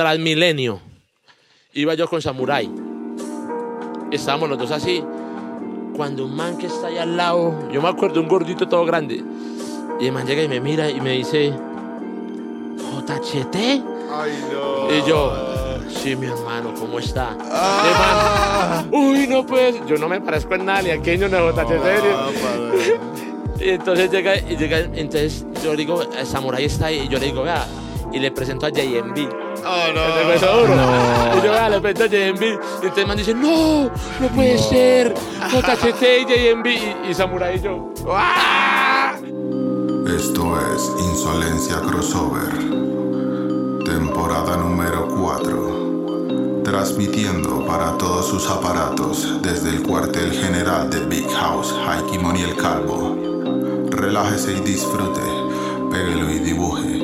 Transmilenio. Iba yo con Samurai. Estábamos los dos así. Cuando un man que está ahí al lado, yo me acuerdo un gordito todo grande. Y el man llega y me mira y me dice, JHT. Ay, no. Y yo, sí, mi hermano, ¿cómo está? Y el man, uy, no pues, yo no me parezco en nada, ni a Kenyo, ni a JHT. Y entonces llega, y llega, entonces yo le digo, el Samurai está ahí, y yo le digo, vea, y le presento a JMB. Oh, El no. de Hueso Duro. Y yo, vea, le presento a JMB. Y entonces el man dice, no, no puede ser. JHT y JMB. Y, y Samurai y yo, Esto es Insolencia Crossover, temporada número 4, transmitiendo para todos sus aparatos desde el cuartel general de Big House, Haikimon y el Calvo. Relájese y disfrute, péguelo y dibuje,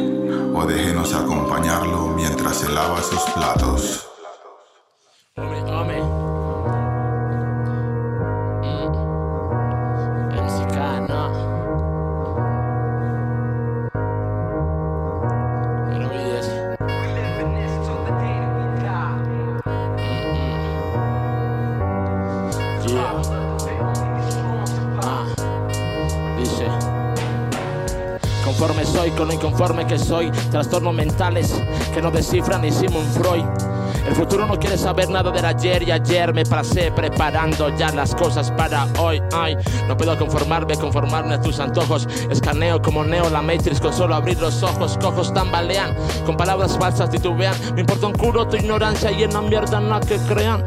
o déjenos acompañarlo mientras se lava sus platos. Que soy, trastornos mentales que no descifran ni Sigmund Freud. El futuro no quiere saber nada del ayer y ayer me pasé preparando ya las cosas para hoy. Ay, no puedo conformarme, conformarme a tus antojos. Escaneo como Neo la Matrix con solo abrir los ojos. Cojos tambalean, con palabras falsas titubean. Me importa un culo tu ignorancia y en la mierda nada que crean.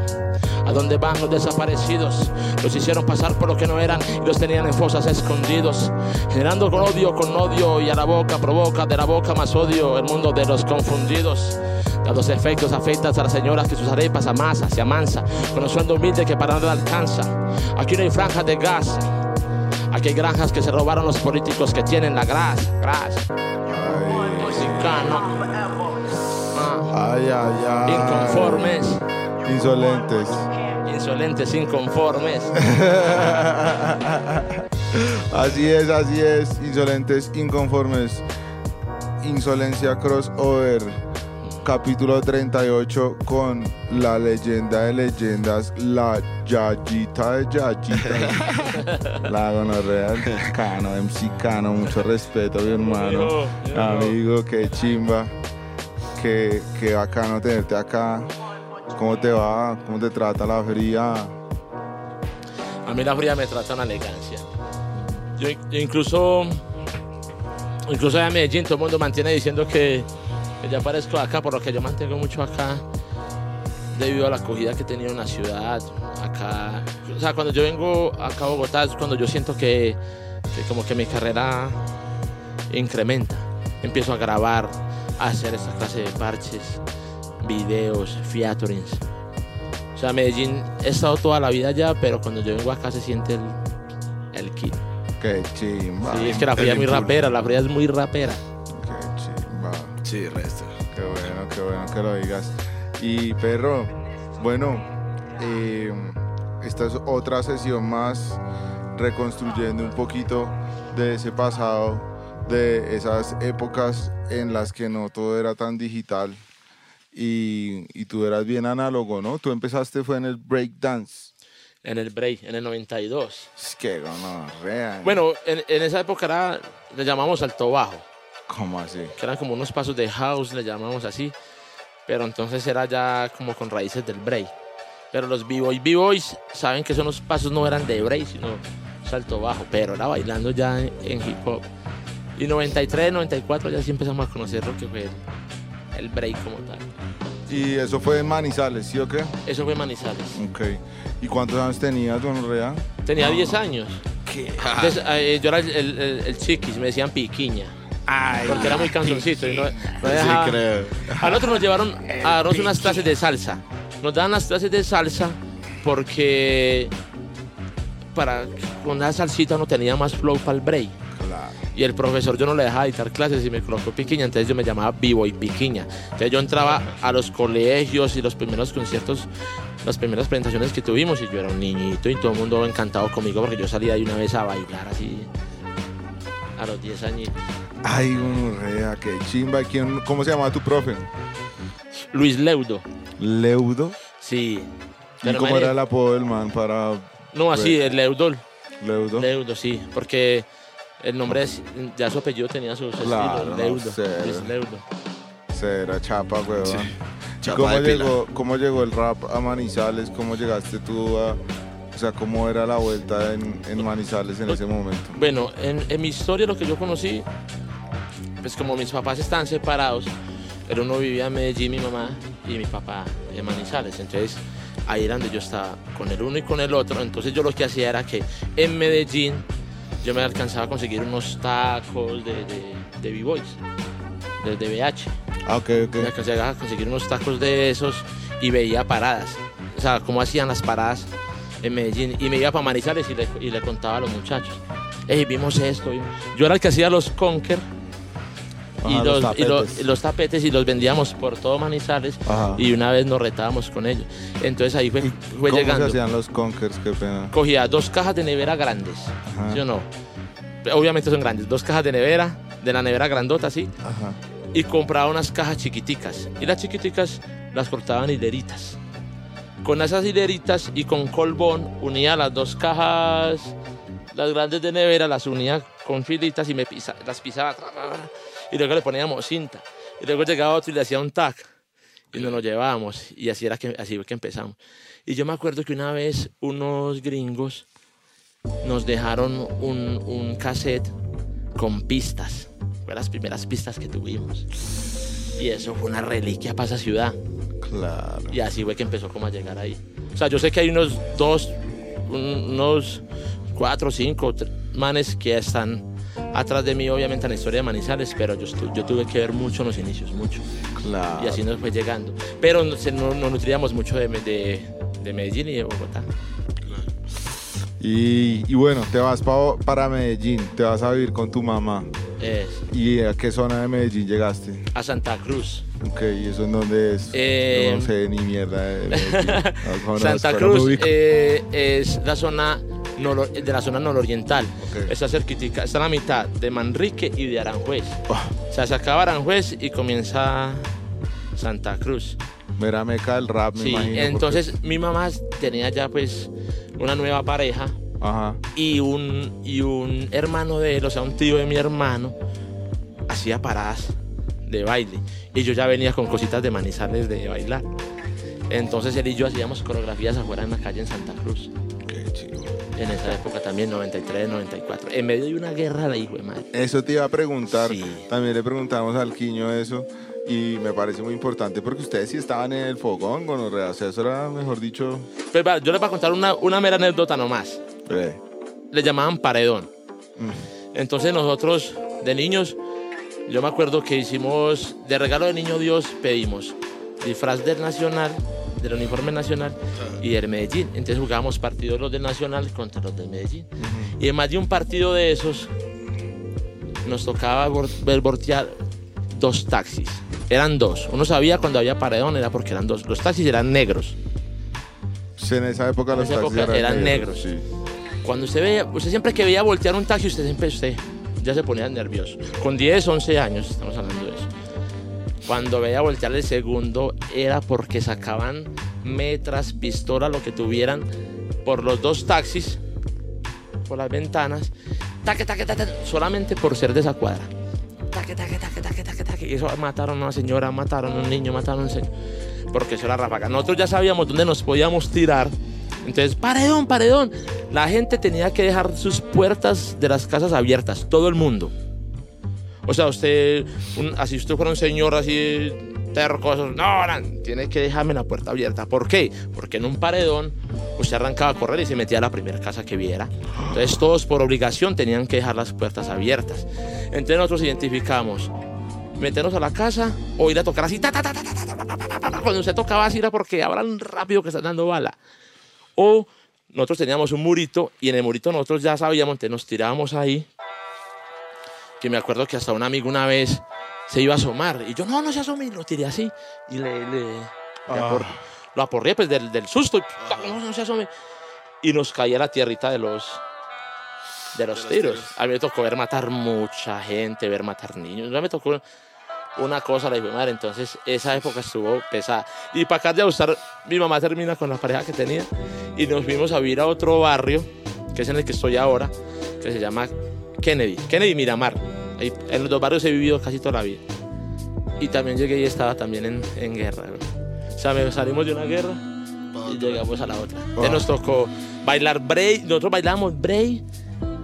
¿A dónde van los desaparecidos? Los hicieron pasar por lo que no eran y los tenían en fosas escondidos. Generando con odio, con odio y a la boca provoca de la boca más odio el mundo de los confundidos. Dados efectos afectas a las señoras que sus arepas amasa, se amansa, con un sueldo humilde que para nada alcanza. Aquí no hay franjas de gas. Aquí hay granjas que se robaron los políticos que tienen la grasa. grasa. Mexicano. Ah, Ay, ay, ay. inconformes. Insolentes. Insolentes, inconformes. Así es, así es. Insolentes, inconformes. Insolencia crossover. Capítulo 38 con la leyenda de leyendas, la Yayita de Yayita. la gonorrea Cano, MC Cano, mucho respeto, mi hermano. Yo, yo. Amigo, qué chimba. Qué, qué bacano tenerte acá. ¿Cómo te va? ¿Cómo te trata la fría? A mí la fría me trata una elegancia. Yo, yo incluso, incluso allá en Medellín todo el mundo mantiene diciendo que, que ya parezco acá, por lo que yo mantengo mucho acá debido a la acogida que he tenido en la ciudad. Acá, o sea, cuando yo vengo acá a Bogotá es cuando yo siento que, que como que mi carrera incrementa. Empiezo a grabar, a hacer esta clase de parches, videos, featurings. O sea, Medellín he estado toda la vida allá, pero cuando yo vengo acá se siente el, el kit. Qué chimba. Sí, es que la fría es muy rapera, la fría es muy rapera. Qué chimba. Sí, resto. Qué bueno, qué bueno que lo digas. Y perro, bueno, eh, esta es otra sesión más reconstruyendo un poquito de ese pasado, de esas épocas en las que no todo era tan digital y, y tú eras bien análogo, ¿no? Tú empezaste fue en el breakdance. En el break, en el 92. Es que gonorrea. Bueno, en, en esa época era, le llamamos alto bajo, ¿cómo así? que eran como unos pasos de house, le llamamos así. Pero entonces era ya como con raíces del break. Pero los b-boys, b-boys saben que esos pasos no eran de break, sino salto bajo. Pero era bailando ya en, en hip hop. Y 93, 94 ya sí empezamos a conocer lo que fue el, break como tal. Y eso fue en Manizales, ¿sí o qué? Eso fue Manizales. Ok. ¿Y cuántos años tenías, gonorrea? Tenía 10 años. Entonces, eh, yo era el, el- el- el chiquis, me decían piquiña. porque era muy canzoncito. Y no, no dejaba- creo. A nosotros nos llevaron a darnos unas clases de salsa. Nos daban las clases de salsa porque para con la salsita no tenía más flow para el break. Y el profesor yo no le dejaba dictar clases y me colocó piquiña, entonces yo me llamaba Vivo y Piquiña. Entonces yo entraba a los colegios y los primeros conciertos, las primeras presentaciones que tuvimos y yo era un niñito y todo el mundo encantado conmigo porque yo salía de una vez a bailar así a los 10 añitos. Ay, gonorrea, qué chimba. ¿Quién, ¿Cómo se llama tu profe? Luis Leudo. Leudo. Sí. ¿Y cómo era el apodo del man para No, así, el Leudol. Leudo? Leudo, sí. Porque el nombre, es, ya su apellido tenía sus Claro, estilos. no, Leudo. cero. Luis Leudo. Será chapa, weón. Sí. ¿Y Chapa cómo llegó, cómo llegó el rap a Manizales? ¿Cómo llegaste tú a...? O sea, ¿cómo era la vuelta en, en Manizales en ese momento? Bueno, en, en mi historia lo que yo conocí, pues como mis papás estaban separados, pero uno vivía en Medellín, mi mamá y mi papá en Manizales. Entonces ahí era donde yo estaba con el uno y con el otro. Entonces yo lo que hacía era que en Medellín yo me alcanzaba a conseguir unos tacos de, de, de B-Boys, de, de BH. Ah, ok, ok. Me alcancé a conseguir unos tacos de esos y veía paradas. O sea, cómo hacían las paradas en Medellín. Y me iba para Manizales y le, y le contaba a los muchachos. Ey, vimos esto. vimos-". Yo era el que hacía los conker y, los, los y los- tapetes. los tapetes y los vendíamos por todo Manizales. Ajá. Y una vez nos retábamos con ellos. Entonces ahí fue, ¿Y fue ¿Cómo llegando. se hacían los conkers? Qué pena. Cogía dos cajas de nevera grandes. Ajá. ¿Sí o no? Obviamente son grandes. Dos cajas de nevera, de la nevera grandota así Ajá. y compraba unas cajas chiquiticas. Y las chiquiticas las cortaban hileritas. Con esas hileritas y con colbón unía las dos cajas, las grandes de nevera, las unía con filitas y me pisa- las pisaba. tra, tra, tra, Y luego le poníamos cinta. Y luego llegaba otro y le hacía un tac. Y nos lo llevábamos. Y así, era que, así fue que empezamos. Y yo me acuerdo que una vez unos gringos nos dejaron un, un cassette con pistas. Fue las primeras pistas que tuvimos. Y eso fue una reliquia para esa ciudad. Claro. Y así fue que empezó como a llegar ahí. O sea, yo sé que hay unos dos, un- unos cuatro, cinco manes que están atrás de mí, obviamente, en la historia de Manizales, pero yo, yo tuve que ver mucho en los inicios, mucho. Claro. Y así nos fue llegando. Pero no, se- no, no nutríamos mucho de, de, de Medellín y de Bogotá. Y, y bueno, te vas pa- para Medellín, te vas a vivir con tu mamá. Es ¿Y a qué zona de Medellín llegaste? a Santa Cruz. Ok, ¿y eso en dónde es? Eh, no sé ni mierda de conozco, Santa Cruz eh, es la zona de la zona nororiental. Ok. Está cerquitica, está a la mitad de Manrique y de Aranjuez. Ah, O sea, se acaba Aranjuez y comienza Santa Cruz. mera meca del rap, me Sí, imagino. porque- entonces mi mamá tenía ya pues una nueva pareja Ajá. y un, y un hermano de él, o sea, un tío de mi hermano, hacía paradas de baile. Y yo ya venía con cositas de manizales de bailar. Entonces él y yo hacíamos coreografías afuera en la calle en Santa Cruz. En esa época también, 93, 94. En medio de una guerra de hijo de madre. Eso te iba a preguntar. Sí. También le preguntamos al Quiño eso. Y me parece muy importante porque ustedes sí estaban en el fogón, gonorrea. O sea, eso era, mejor dicho. Pues, va, yo les voy a contar una, una mera anécdota nomás. eh, Le llamaban paredón. mm, Entonces nosotros, de niños, yo me acuerdo que hicimos, de regalo de niño Dios, pedimos disfraz del Nacional, del uniforme nacional y del Medellín. Entonces jugábamos partidos los del Nacional contra los del Medellín. Y en más de un partido de esos, nos tocaba ver voltear dos taxis. Eran dos. Uno sabía cuando había paredón, era porque eran dos. Los taxis eran negros. sí, en esa época los esa taxis época eran negros. Sí. Cuando usted veía, usted siempre que veía voltear un taxi, usted siempre usted ya se ponía nervioso. Con 10, 11 años, estamos hablando de eso. Cuando veía voltear el segundo, era porque sacaban metras, pistola, lo que tuvieran, por los dos taxis, por las ventanas, taque, taque, taque, solamente por ser de esa cuadra. Taque, taque, taque, taque, taque, taque. Y eso mataron a una señora, mataron a un niño, mataron a un señor. Porque eso era ráfaga. Nosotros ya sabíamos dónde nos podíamos tirar. Entonces, paredón, paredón. La gente tenía que dejar sus puertas de las casas abiertas, todo el mundo. O sea, usted, un, así usted fuera un señor así terco, no, no, tiene que dejarme la puerta abierta. ¿Por qué? Porque en un paredón usted arrancaba a correr y se metía a la primera casa que viera. Entonces todos por obligación tenían que dejar las puertas abiertas. Entonces nosotros identificamos meternos a la casa o ir a tocar así. Ta, ta, ta, cuando usted tocaba así era porque hablan rápido que están dando bala. O nosotros teníamos un murito y en el murito nosotros ya sabíamos, entonces nos tirábamos ahí que me acuerdo que hasta un amigo una vez se iba a asomar y yo, no, no se asome, y lo tiré así y le, le, le apor- lo aporré pues del, del susto y no, no se asome. Y nos caía la tierrita de los, de los tiros. A mí me tocó ver matar mucha gente, ver matar niños. Ya me tocó una cosa la hijo de madre. Entonces, esa época estuvo pesada. Y para acá de gustar, mi mamá termina con la pareja que tenía y nos fuimos a vivir a otro barrio, que es en el que estoy ahora, que se llama Kennedy. Kennedy Miramar. Ahí, en los dos barrios he vivido casi toda la vida. Y también llegué y estaba también en, en guerra. ¿no? O sea, me salimos de una guerra y llegamos a la otra. Entonces nos tocó bailar break. Nosotros bailábamos break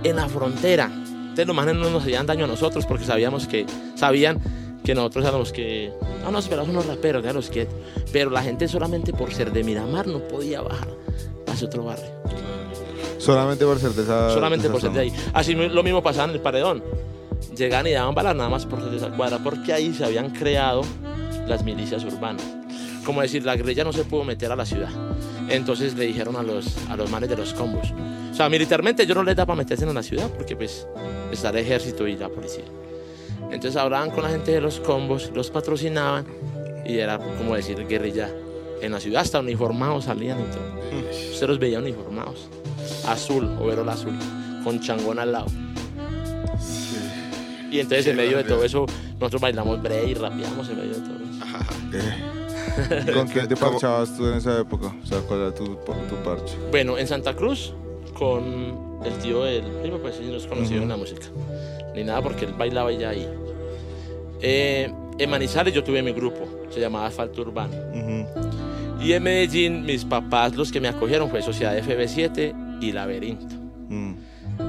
en la frontera. Entonces los manes no nos hacían daño a nosotros porque sabíamos que, sabían que nosotros éramos que, no, no, pero unos raperos, los quietos. Pero la gente solamente por ser de Miramar no podía bajar hacia otro barrio. Solamente por ser de esa. solamente por ser de zona. ahí. Así lo mismo pasaba en el paredón. Llegaban y daban balas nada más por esa cuadra, porque ahí se habían creado las milicias urbanas. Como decir, la guerrilla no se pudo meter a la ciudad. Entonces le dijeron a los, a los manes de los combos. O sea, militarmente ellos no les da para meterse en la ciudad, porque pues está el ejército y la policía. Entonces hablaban con la gente de los combos, los patrocinaban y era como decir guerrilla en la ciudad. Hasta uniformados salían y todo. Usted los veía uniformados. Azul, overol azul, con changón al lado. Y entonces en medio de todo eso, nosotros bailamos break y rapeamos en medio de todo eso. Eh. ¿Con quién te parchabas tú en esa época? O sea, ¿cuál era tu, tu parche? Bueno, en Santa Cruz, con el tío del primo, pues sí nos conoció en la música. Ni nada porque él bailaba ya ahí. Eh, en Manizales yo tuve mi grupo, se llamaba Asfalto Urbano. Y en Medellín, mis papás, los que me acogieron, fue Sociedad FB7 y Laberinto. Mm.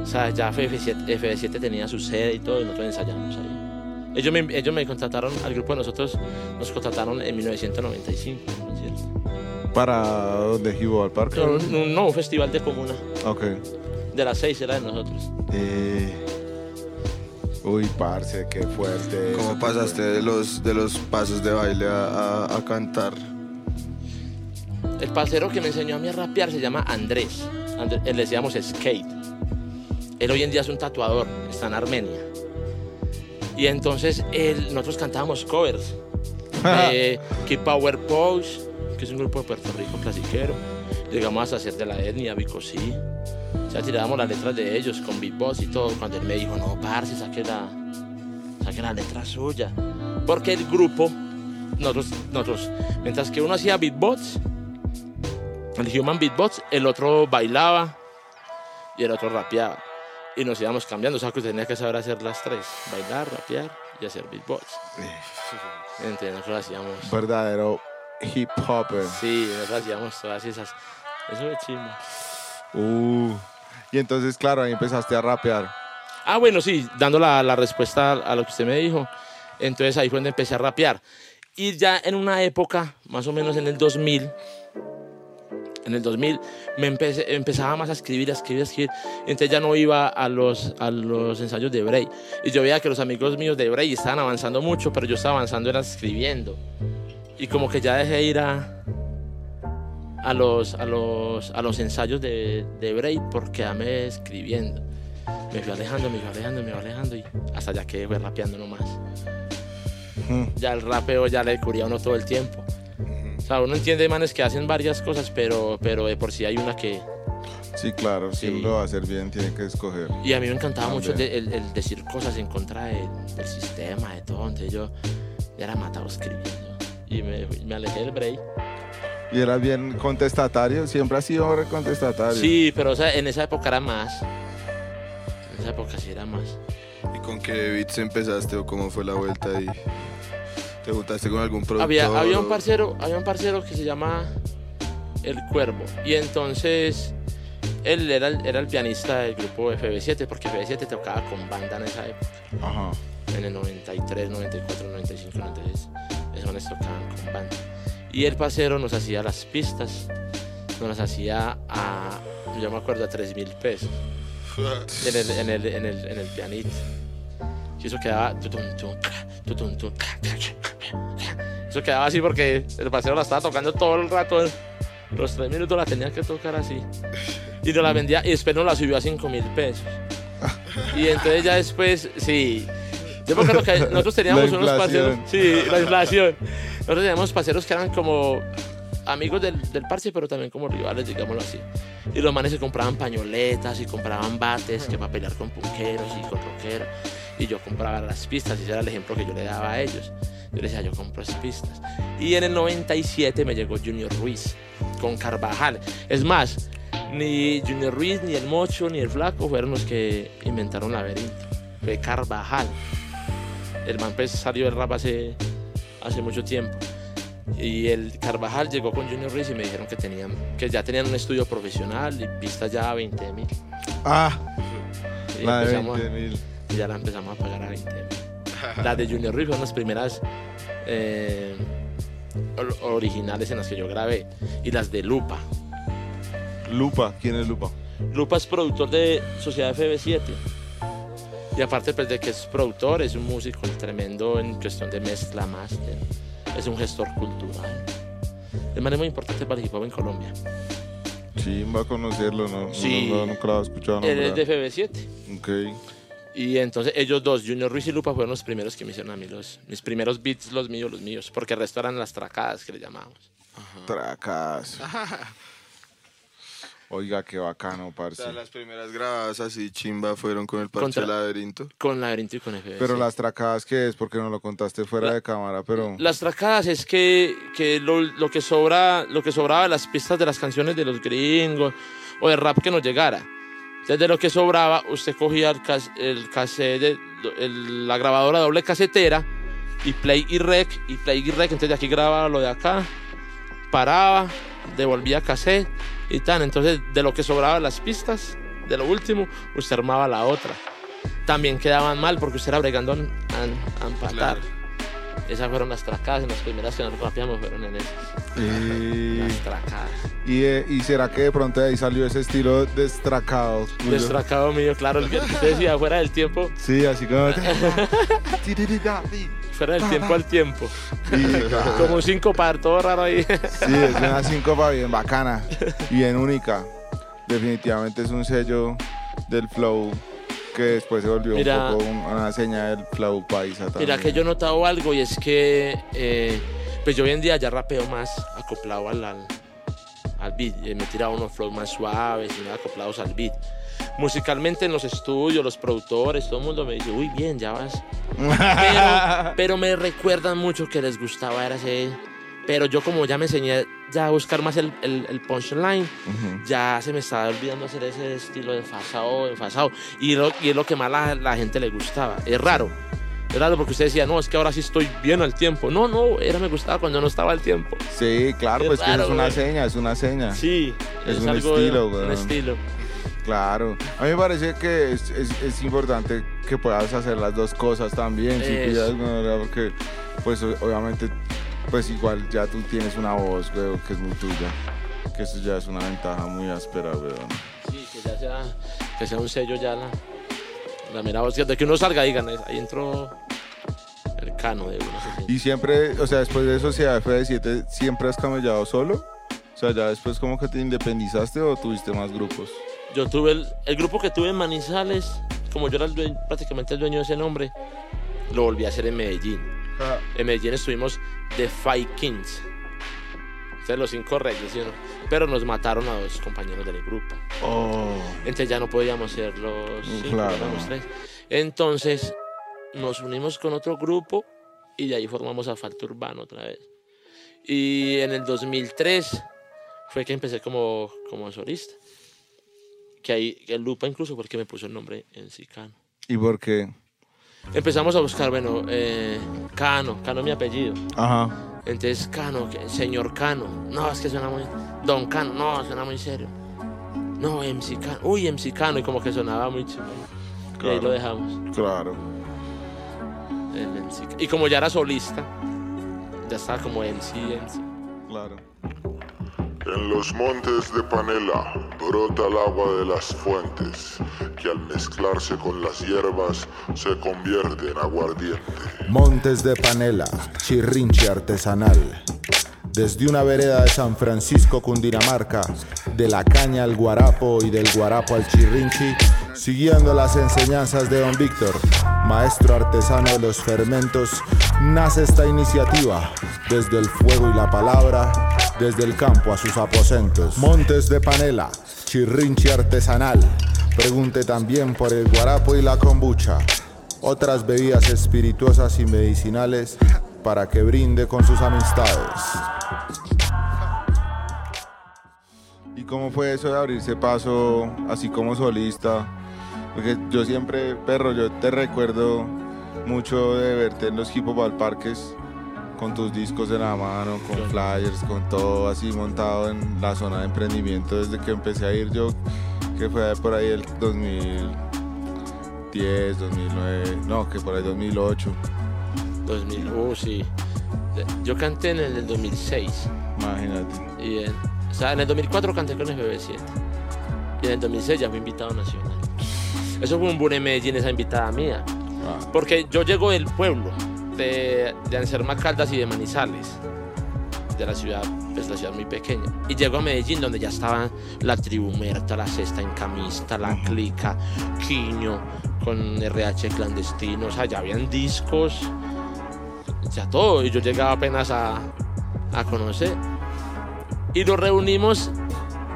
O sea, ya FB7, FB7 tenía su sede y todo, y nosotros ensayamos ahí. Ellos me, ellos me contrataron, al grupo de nosotros, nos contrataron en 1995, ¿no es cierto? ¿Para dónde? ¿Jibo al parque? No, no, no, un festival de comuna, Ok. de las seis era de nosotros. Eh, Uy, parce, qué fuerte. ¿Cómo pasaste de los, de los pasos de baile a, a- a cantar? El parcero que me enseñó a mí a rapear se llama Andrés. Él le decíamos Skate. Él hoy en día es un tatuador, está en Armenia. Y entonces él, nosotros cantábamos covers. de Keep Power Pose, que es un grupo de Puerto Rico clasiquero. Llegamos a hacer de la etnia, Bicosí. O sea, tirábamos las letras de ellos con beatbox y todo. Cuando él me dijo, no, parce, saque la, saque la letra suya. Porque el grupo, nosotros, nosotros, mientras que uno hacía beatbox, el human beatbox, el otro bailaba y el otro rapeaba. Y nos íbamos cambiando, o sea que tenía que saber hacer las tres, bailar, rapear y hacer beatbox. Entonces nosotros hacíamos, Verdadero hip hopper. sí, nosotros hacíamos todas esas, eso es chimbo. Uh. Y entonces, claro, ahí empezaste a rapear. Ah, bueno, sí, dando la, la respuesta a lo que usted me dijo. Entonces ahí fue donde empecé a rapear. Y ya en una época, más o menos en el 2000, en el 2000 me empecé, empezaba más a escribir, a escribir, a escribir. Entonces ya no iba a los, a los ensayos de Bray. Y yo veía que los amigos míos de Bray estaban avanzando mucho, pero yo estaba avanzando era escribiendo. Y como que ya dejé ir a, a, los, a, los, a los ensayos de, de Bray porque amé escribiendo. Me fui alejando, me fui alejando, me fui alejando y hasta ya que fue rapeando nomás. Ya el rapeo ya le cubría a uno todo el tiempo. O sea, uno entiende, manes, que hacen varias cosas, pero, pero de por sí hay una que... Sí, claro, si Sí. uno lo va a hacer bien, tiene que escoger. Y a mí me encantaba mucho el, También. de- el- el decir cosas en contra de- del sistema, de todo. Entonces yo ya era matado escribiendo. Y me, me alejé del break. Y era bien contestatario, siempre ha sido contestatario. Sí, pero o sea, en esa época era más. En esa época sí era más. ¿Y con qué beats empezaste o cómo fue la vuelta ahí? ¿Te juntaste con algún productor? Había, había un parcero, había un parcero que se llama El Cuervo. Y entonces él era el, era el pianista del grupo FB7, porque FB7 tocaba con banda en esa época, Ajá. en el 93, 94, 95, 96. Esos manes tocaban con banda. Y el parcero nos hacía las pistas, nos las hacía a, yo me acuerdo, a 3 mil pesos en el, en el, en el, en el pianito. Y eso quedaba. Eso quedaba así porque el paseo la estaba tocando todo el rato. Los tres minutos la tenía que tocar así. Y nos la vendía y después nos la subió a 5 mil pesos. Y entonces ya después, sí. Yo me acuerdo que nosotros teníamos unos inflación. Sí, la inflación. Nosotros teníamos parceros que eran como amigos del, del parche, pero también como rivales, digámoslo así. Y los manes se compraban pañoletas y compraban bates que para pelear con punqueros y con rockeros. Y yo compraba las pistas y ese era el ejemplo que yo le daba a ellos. Yo les decía, yo compro las pistas. Y en el 97 me llegó Junior Ruiz con Carvajal. Es más, ni Junior Ruiz, ni el Mocho, ni el Flaco fueron los que inventaron Laberinto. Fue Carvajal. El man pues salió del rap hace, hace mucho tiempo. Y el Carvajal llegó con Junior Ruiz y me dijeron que, tenían, que ya tenían un estudio profesional y pistas ya a 20 mil. Ah, Y la de empezamos a- 20 mil. y ya la empezamos a pagar a 20 mil. Las de Junior Ruiz fueron las primeras eh, or- originales en las que yo grabé. Y las de Lupa. Lupa, ¿quién es Lupa? Lupa es productor de Sociedad FB7. Y aparte pues, de que es productor, es un músico tremendo en cuestión de mezcla, máster. Es un gestor cultural. De manera muy importante para el hip hop en Colombia. Sí, va a conocerlo, ¿no? Sí. No, no, nunca lo he escuchado Él es de FB7. Ok. Y entonces ellos dos, Junior Ruiz y Lupa, fueron los primeros que me hicieron a mí los, mis primeros beats, los míos, los míos. Porque el resto eran las tracadas que le llamábamos. Tracas. Oiga, qué bacano, O parce. sea, las primeras grabadas así chimba fueron con el parche Contra- laberinto. Con Laberinto y con FB7. Pero las tracadas, ¿qué es? Porque no lo contaste fuera La- de cámara, pero... Las tracadas es que, que lo, lo que sobra, lo que sobraba de las pistas de las canciones de los gringos o de rap que nos llegara. Desde lo que sobraba, usted cogía el, cas- el cassette, de- el- la grabadora doble casetera y play y rec, y play y rec, entonces de aquí grababa lo de acá, paraba, devolvía cassette y tal. Entonces, de lo que sobraba las pistas, de lo último, usted armaba la otra. También quedaban mal porque usted era bregando a, a- a empatar. Claro. Esas fueron las tracadas, en las primeras que nos rapeamos fueron en esas. Y, Las tracadas. y, eh, ¿Y será que de pronto de ahí salió ese estilo destracado? tuyo? Destracado mío, claro, el que usted decía, fuera del tiempo, Sí, así como... fuera del tiempo al tiempo. Sí, claro. Como un cinco par, todo raro ahí. Sí, es una síncopa bien bacana y bien única. Definitivamente es un sello del flow que después se volvió Mira. un poco un- una señal del flow paisa también. Mira que yo he notado algo y es que eh, pues yo hoy en día ya rapeo más acoplado al, al, al beat. Eh, Me he tirado unos flows más suaves y más acoplados al beat. Musicalmente en los estudios, los productores, todo el mundo me dice, uy, bien, ya vas. Pero, pero me recuerdan mucho que les gustaba era ese... Pero yo como ya me enseñé ya a buscar más el, el, el punchline, Ujú. ya se me estaba olvidando hacer ese estilo de enfasado, enfasado. Y, lo, y es lo que más la, la gente le gustaba. Es raro. Es raro porque usted decía, no, es que ahora sí estoy bien al tiempo. No, no, era me gustaba cuando no estaba al tiempo. Sí, claro, Es pues que raro, es una güey. seña, es una seña. Sí, Es un estilo, Un weón. estilo. Claro. A mí me parece que es, es- es importante que puedas hacer las dos cosas también. Si pillas, porque, pues obviamente, pues igual ya tú tienes una voz, weón, que es muy tuya. Que eso ya es una ventaja muy áspera, weón. Sí, que ya sea, que sea un sello ya la, la mera voz. De que uno salga y digan, ahí entró el cano de. Y siempre, o sea, después de Sociedad FD7, ¿siempre has camellado solo? O sea, ya después como que te independizaste o tuviste más grupos. Yo tuve el, el grupo que tuve en Manizales, como yo era el dueño- prácticamente el dueño de ese nombre, lo volví a hacer en Medellín. En Medellín estuvimos The Five Kings. Entonces los cinco reyes, ¿sí? Pero nos mataron a dos compañeros del grupo. Oh. Entonces ya no podíamos ser los cinco, Claro. éramos tres. Entonces nos unimos con otro grupo y de ahí formamos Asfalto Urbano otra vez. Y en el 2003 fue que empecé como, como solista. Que ahí el Lupa incluso porque me puso el nombre en sí, Cano. ¿Y por qué? Empezamos a buscar, bueno, eh, Cano, Cano es mi apellido. Ajá. Entonces, Cano, señor Cano. No, es que suena muy. Don Cano, no, suena muy serio. No, MC Cano. Uy, MC Cano. Y como que sonaba muy chido. Y ahí lo dejamos. Claro. El MC Cano. Y como ya era solista, ya estaba como MC, MC. Claro. En los montes de Panela brota el agua de las fuentes, que al mezclarse con las hierbas se convierte en aguardiente. Montes de Panela, chirrinche artesanal. Desde una vereda de San Francisco, Cundinamarca, de la caña al guarapo y del guarapo al chirrinchi, siguiendo las enseñanzas de don Víctor, maestro artesano de los fermentos, nace esta iniciativa. Desde el fuego y la palabra, desde el campo a sus aposentos. Montes de Panela, chirrinchi artesanal. Pregunte también por el guarapo y la kombucha. Otras bebidas espirituosas y medicinales para que brinde con sus amistades. ¿Y cómo fue eso de abrirse paso así como solista? Porque yo siempre, perro, yo te recuerdo mucho de verte en los hip hop al parques con tus discos en la mano, con flyers, con todo así montado en la zona de emprendimiento desde que empecé a ir yo, que fue por ahí el 2010, 2009, no, que por ahí 2008. 2000, uh, sí. Yo canté en el del 2006. Imagínate. Y en, o sea, en el 2004 canté con el BB7. Y en el 2006 ya fui invitado nacional. Eso fue un boom en Medellín, esa invitada mía. Ah, Porque yo llego del pueblo, de, de Anserma Caldas y de Manizales, de la ciudad, pues la ciudad muy pequeña. Y llego a Medellín, donde ya estaban la tribu muerta, la cesta en camista, la clica, Quiño, con RH clandestino, o sea, ya habían discos, ya todo. Y yo llegaba apenas a, a conocer. Y nos reunimos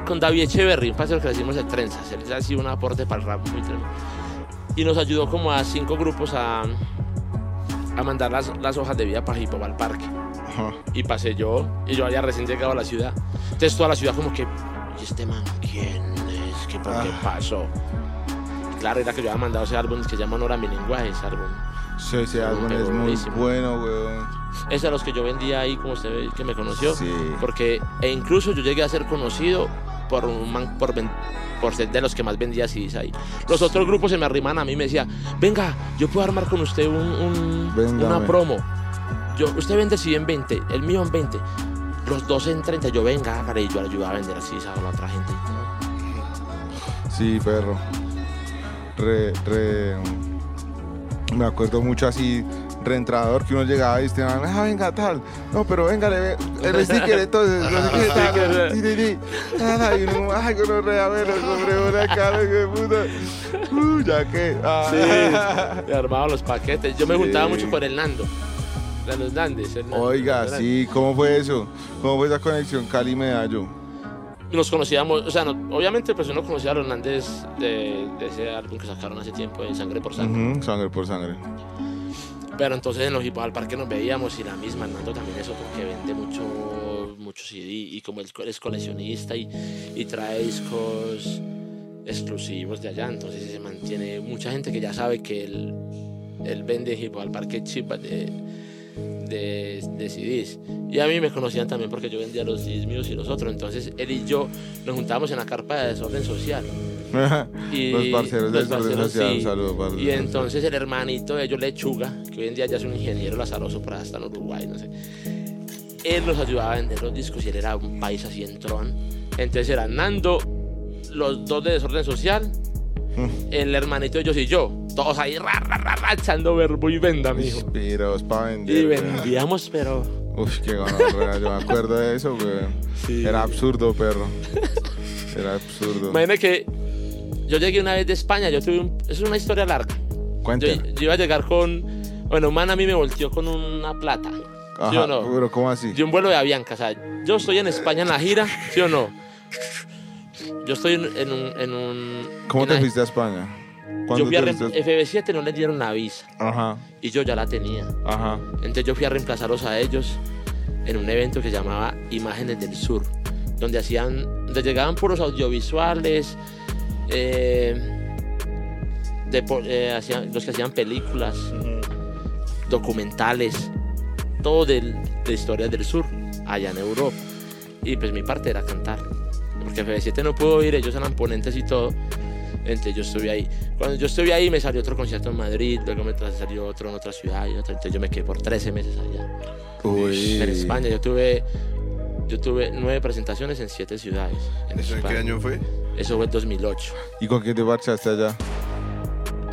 con David Echeverry, un paseo que le hicimos de trenzas. Él ha sido un aporte para el rap muy tremendo. Y nos ayudó como a cinco grupos a, a mandar las, las hojas de vida para Hip Hop al parque. ajá. Y pasé yo, y yo había recién llegado a la ciudad. Entonces toda la ciudad como que, ¿y este man quién es? ¿Qué, ¿Por qué pasó? Y claro, era que yo había mandado ese álbum que se llama Honor a mi lenguaje, ese álbum. Sí, ese álbum es muy buenísimo. bueno, weón. Ese a los que yo vendía ahí, como usted ve, que me conoció. Sí. Porque, e incluso yo llegué a ser conocido por un man, por, por ser de los que más vendía CDs ahí. Los otros grupos se me arriman a mí y me decían, venga, yo puedo armar con usted un, una promo. Yo, usted vende CD en 20, el mío en 20. Los dos en 30, yo venga, hágale", y yo le ayudaba a vender así a la otra gente. Sí, perro. Re, re. Me acuerdo mucho así, reentrador, que uno llegaba y man, ah, venga, tal. No, pero venga, le el sticker entonces, no sé qué, tal, Sticker. ti, ti, ti. Y uno, ay, que no rea, ver, sobre una cara, puta. Uh, ya que. ah. Me armaba los paquetes. Yo me Sí. juntaba mucho con el Nando. Los Nando, Oiga, el sí, ¿cómo fue eso? ¿Cómo fue esa conexión Cali-Medallo? nos conocíamos, o sea, no- obviamente pues uno conocía a los Hernández de, de ese álbum que sacaron hace tiempo de Sangre por Sangre. Ujú, Sangre por sangre. Pero entonces en los hip hop al parque nos veíamos y la misma, Hernando también es otro que vende mucho, mucho CD y como él es coleccionista y, trae discos exclusivos de allá, entonces se mantiene mucha gente que ya sabe que él, vende hip al parque chip de, de, de CDs. Y a mí me conocían también porque yo vendía los CDs míos y los otros, entonces él y yo nos juntábamos en la carpa de desorden social. Y Los parceros de parceros, Social, sí. saludos para Y entonces el hermanito de ellos, Lechuga, que hoy en día ya es un ingeniero lazaroso allá hasta en Uruguay, no sé. Él nos ayudaba a vender los discos y él era un país así en tron. Entonces era Nando, los dos de Desorden Social, el hermanito de ellos y yo. Todos ahí ra, ra, ra, ra, echando verbo y venda, mijo. Para vender. Y vendíamos, pero... Uf, qué gonorrea, yo me acuerdo de eso, güey. Sí. Era absurdo, perro. Era absurdo. Imagínate que yo llegué una vez de España, yo tuve un... Es una historia larga. Yo, Cuéntame. yo iba a llegar con... Bueno, un man a mí me volteó con una plata. ¿Sí o no? Pero ¿cómo así? de un vuelo de Avianca. O sea, yo estoy en España en la gira, ¿sí o no? Yo estoy en, en un... En un ¿Cómo en te fuiste a España? Yo ¿Cuándo fui a te rem- fuiste? FB7 no les dieron la visa Ajá, y yo ya la tenía. ajá. Entonces yo fui a reemplazarlos a ellos en un evento que se llamaba Imágenes del Sur, donde hacían, donde llegaban puros audiovisuales, eh, de eh, hacían- los que hacían películas, documentales, todo del- de historias del sur, allá en Europa. Y pues mi parte era cantar, porque FB7 no pudo ir, ellos eran ponentes y todo. Entonces yo estuve ahí. Cuando yo estuve ahí me salió otro concierto en Madrid, luego me salió otro en otra ciudad y otra. Entonces yo me quedé por 13 meses allá. Uy. En España yo tuve, yo tuve nueve presentaciones en siete ciudades. En ¿Eso en qué España. año fue? Eso fue en 2008. ¿Y con quién te marchaste allá?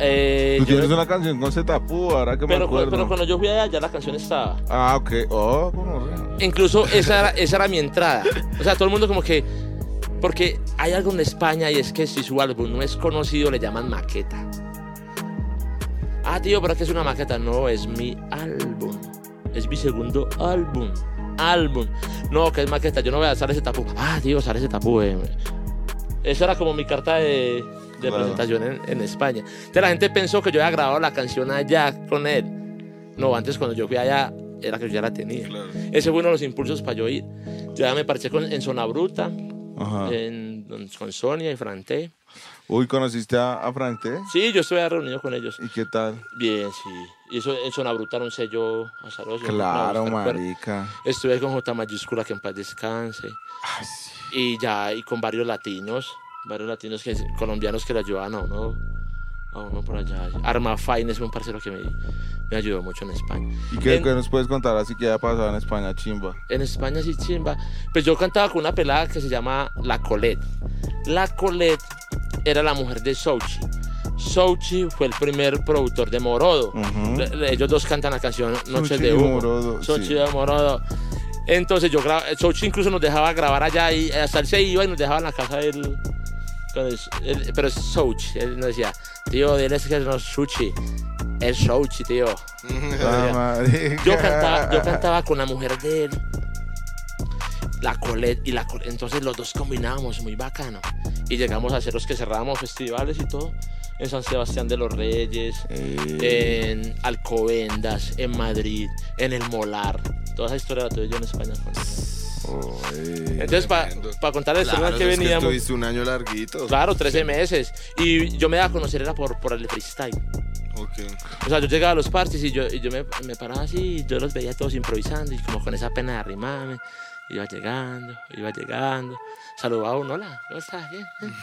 Eh, Tú yo- tienes una canción con Zetapu, ahora que me pero, cu- acuerdo. pero cuando yo fui allá ya la canción estaba. Ah, ok. Oh, ¿cómo? Incluso esa era, esa era mi entrada. O sea, todo el mundo como que... Porque hay algo en España y es que si su álbum no es conocido le llaman maqueta. Ah, tío, pero que es una maqueta. No, es mi álbum. Es mi segundo álbum. Álbum. No, que es maqueta. Yo no voy a sale ese tapú. Ah, tío, sale ese tapú. eh. Eso era como mi carta de, de Claro. presentación en, en España. Entonces la gente pensó que yo había grabado la canción allá con él. No, antes cuando yo fui allá era que yo ya la tenía. Claro. Ese fue uno de los impulsos para yo ir. Yo ya me parché con, en Zona Bruta, en, con Sonia y Frante. Uy, ¿conociste a, T? Sí, yo estuve reunido con ellos. ¿Y qué tal? Bien, sí. Y eso en Zona Bruta era un sello azaroso. Claro, marica. Estuve con J mayúscula, que en paz descanse. Y ya, y con varios latinos, varios latinos que, colombianos que le ayudaban a uno, a uno por allá. Arma Fine es un parcero que me, me ayudó mucho en España. ¿Y qué, En- qué nos puedes contar así que haya pasado en España, chimba? En España sí chimba. Pues yo cantaba con una pelada que se llama La Colette. La Colette era la mujer de Sochi. Sochi fue el primer productor de Morodo. Le- le- Ellos dos cantan la canción Noches de Humo. Sochi de Morodo. Entonces yo grababa, Sochi incluso nos dejaba grabar allá y hasta él se iba y nos dejaba en la casa del... con el- el- pero es Sochi. Él nos decía, tío, diles que no es Sushi. Es Sochi, tío. Yo cantaba, yo cantaba con la mujer de él, la Colette y la Colette. Entonces los dos combinábamos muy bacano. Y llegamos a hacer los que cerrábamos festivales y todo. En San Sebastián de los Reyes, Eh, en Alcobendas, en Madrid, en el Molar. Toda esa historia la tuve yo en España con. Entonces, para Tremendo. contar la historia Claro, que es veníamos. estuviste un año larguito. Claro, 13 meses. Y yo me daba a conocer era por, por el freestyle. Ok. O sea, yo llegaba a los parties y yo, y yo me, me paraba así y yo los veía todos improvisando y como con esa pena de arrimarme. Iba llegando, iba llegando. Saludaba a uno, hola, ¿cómo estás? Bien. bien".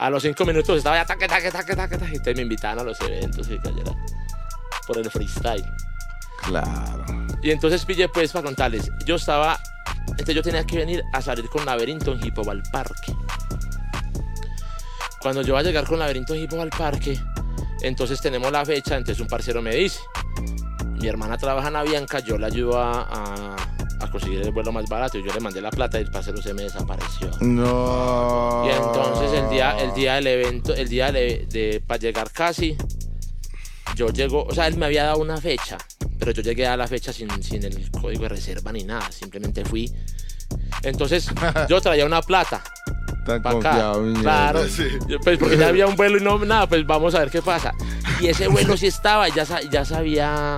A los cinco minutos estaba ya taque, taque, taque, taque, taque. Y entonces me invitaban a los eventos y cayera por el freestyle. Claro. Y entonces pillé pues para contarles. Yo estaba, entonces yo tenía que venir a salir con Laberinto en Hip Hop al parque. Cuando yo voy a llegar con Laberinto en Hip Hop al parque, entonces tenemos la fecha, entonces un parcero me dice, mi hermana trabaja en Avianca, yo la ayudo a, a- a conseguir el vuelo más barato y yo le mandé la plata y el parcero se me desapareció. No. Y entonces el día, el día del evento, el día de, de- para llegar casi, yo llego, o sea, él me había dado una fecha, pero yo llegué a la fecha sin, sin el código de reserva ni nada, simplemente fui. Entonces yo traía una plata Tan acá. confiado, mi Claro, pues porque ya había un vuelo y no nada, pues vamos a ver qué pasa. Y ese vuelo sí estaba, ya, ya sabía.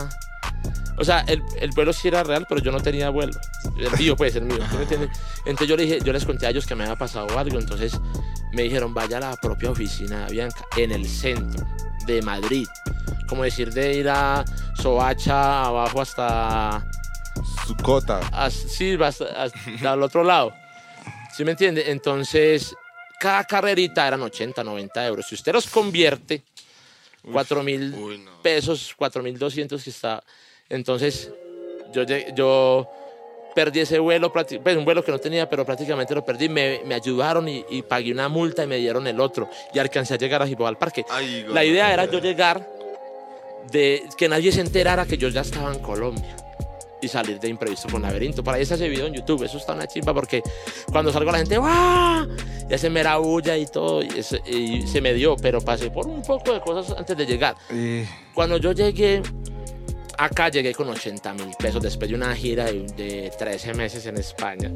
O sea, el, el vuelo sí era real, pero yo no tenía vuelo. El mío, pues, el mío. ¿sí me entiendes? Entonces yo, le dije, yo les conté a ellos que me había pasado algo. Entonces me dijeron, vaya a la propia oficina de Bianca, en el centro de Madrid. Como decir, de ir a Soacha abajo hasta. Su cota. as- sí, hasta, hasta al otro lado. ¿Sí me entiende? Entonces, cada carrerita eran 80, 90 euros. Si usted los convierte, 4 mil Uy, no. pesos, 4.200 que está. Entonces, yo, yo perdí ese vuelo, pues un vuelo que no tenía, pero prácticamente lo perdí. Me, me ayudaron y, y pagué una multa y me dieron el otro. Y alcancé a llegar a Hippo al Parque. Ay, La idea era yo llegar, de que nadie se enterara que yo ya estaba en Colombia. Y salir de imprevisto con laberinto. Para ahí está ese video en YouTube. Eso está una chimba porque cuando salgo la gente, ¡guau! Ya se me bulla y todo. Y, se me dio, pero pasé por un poco de cosas antes de llegar. Y Cuando yo llegué acá, llegué con 80 mil pesos después de una gira de, de 13 meses en España.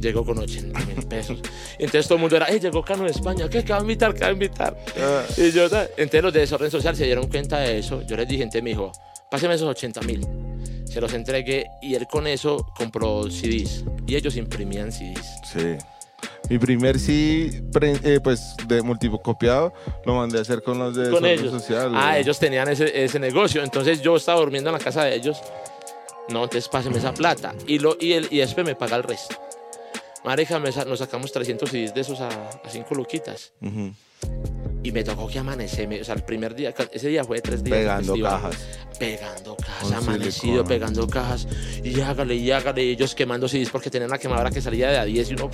Llegó con 80 mil pesos. Entonces todo el mundo era, ¡eh, llegó Cano de España! ¿Qué? ¿Qué va a invitar? ¿Qué va a invitar? ah, Y yo, entonces los de desorden social se dieron cuenta de eso. Yo les dije, entonces me dijo, páseme esos 80 mil. Se los entregué y él con eso compró CDs. Y ellos imprimían CDs. sí. Mi primer sí, pre- eh, pues de multicopiado, lo mandé a hacer con los de con ellos. social. ah, güey. ellos tenían ese, ese negocio. Entonces yo estaba durmiendo en la casa de ellos. No, entonces páseme esa plata. Y, lo, y, el, y después me paga el resto. Sa- nos sacamos 300 CDs de esos a, a 5 luquitas. Ujú. Y me tocó que amanecerme. O sea, el primer día, ese día fue de tres días. Pegando festival. cajas. pegando cajas, Con amanecido, silicona. pegando cajas, y hágale, y hágale, y ellos quemando CDs porque tenían una quemadora que salía de a 10 y uno,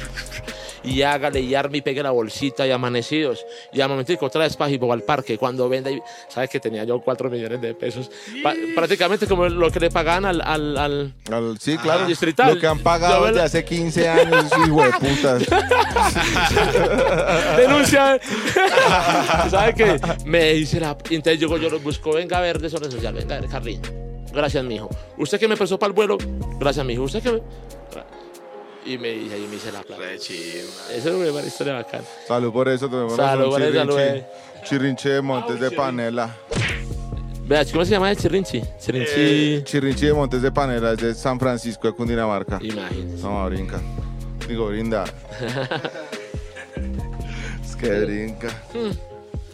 y hágale, y arme y pegue la bolsita, y amanecidos, y al momentico otra vez para al parque, cuando venda, y, ¿sabes que tenía yo 4 millones de pesos? Pa- prácticamente como lo que le pagaban al, al, al- Al- sí, claro. Distrital. Lo que han pagado desde la- hace 15 años, hijo de putas. denuncia. ¿Sabe qué? Me dice la. y Entonces yo, yo lo busco, venga a ver desorden social, venga a ver, Carlín. Gracias, mijo. ¿Usted que me prestó para el vuelo? Gracias, mijo. ¿Usted que me.? Y me dice, ahí me hice la plata. Re. Eso es una historia bacana. Salud por eso, tenemos Salud por eso, chirrinchi de Montes de Panela. Vea, ¿cómo se llama el chirrinchi? Chirrinchi. Eh, Chirrinchi de Montes de Panela es de San Francisco de Cundinamarca. Imagínese. No, brinca. Digo, brinda. es que brinca.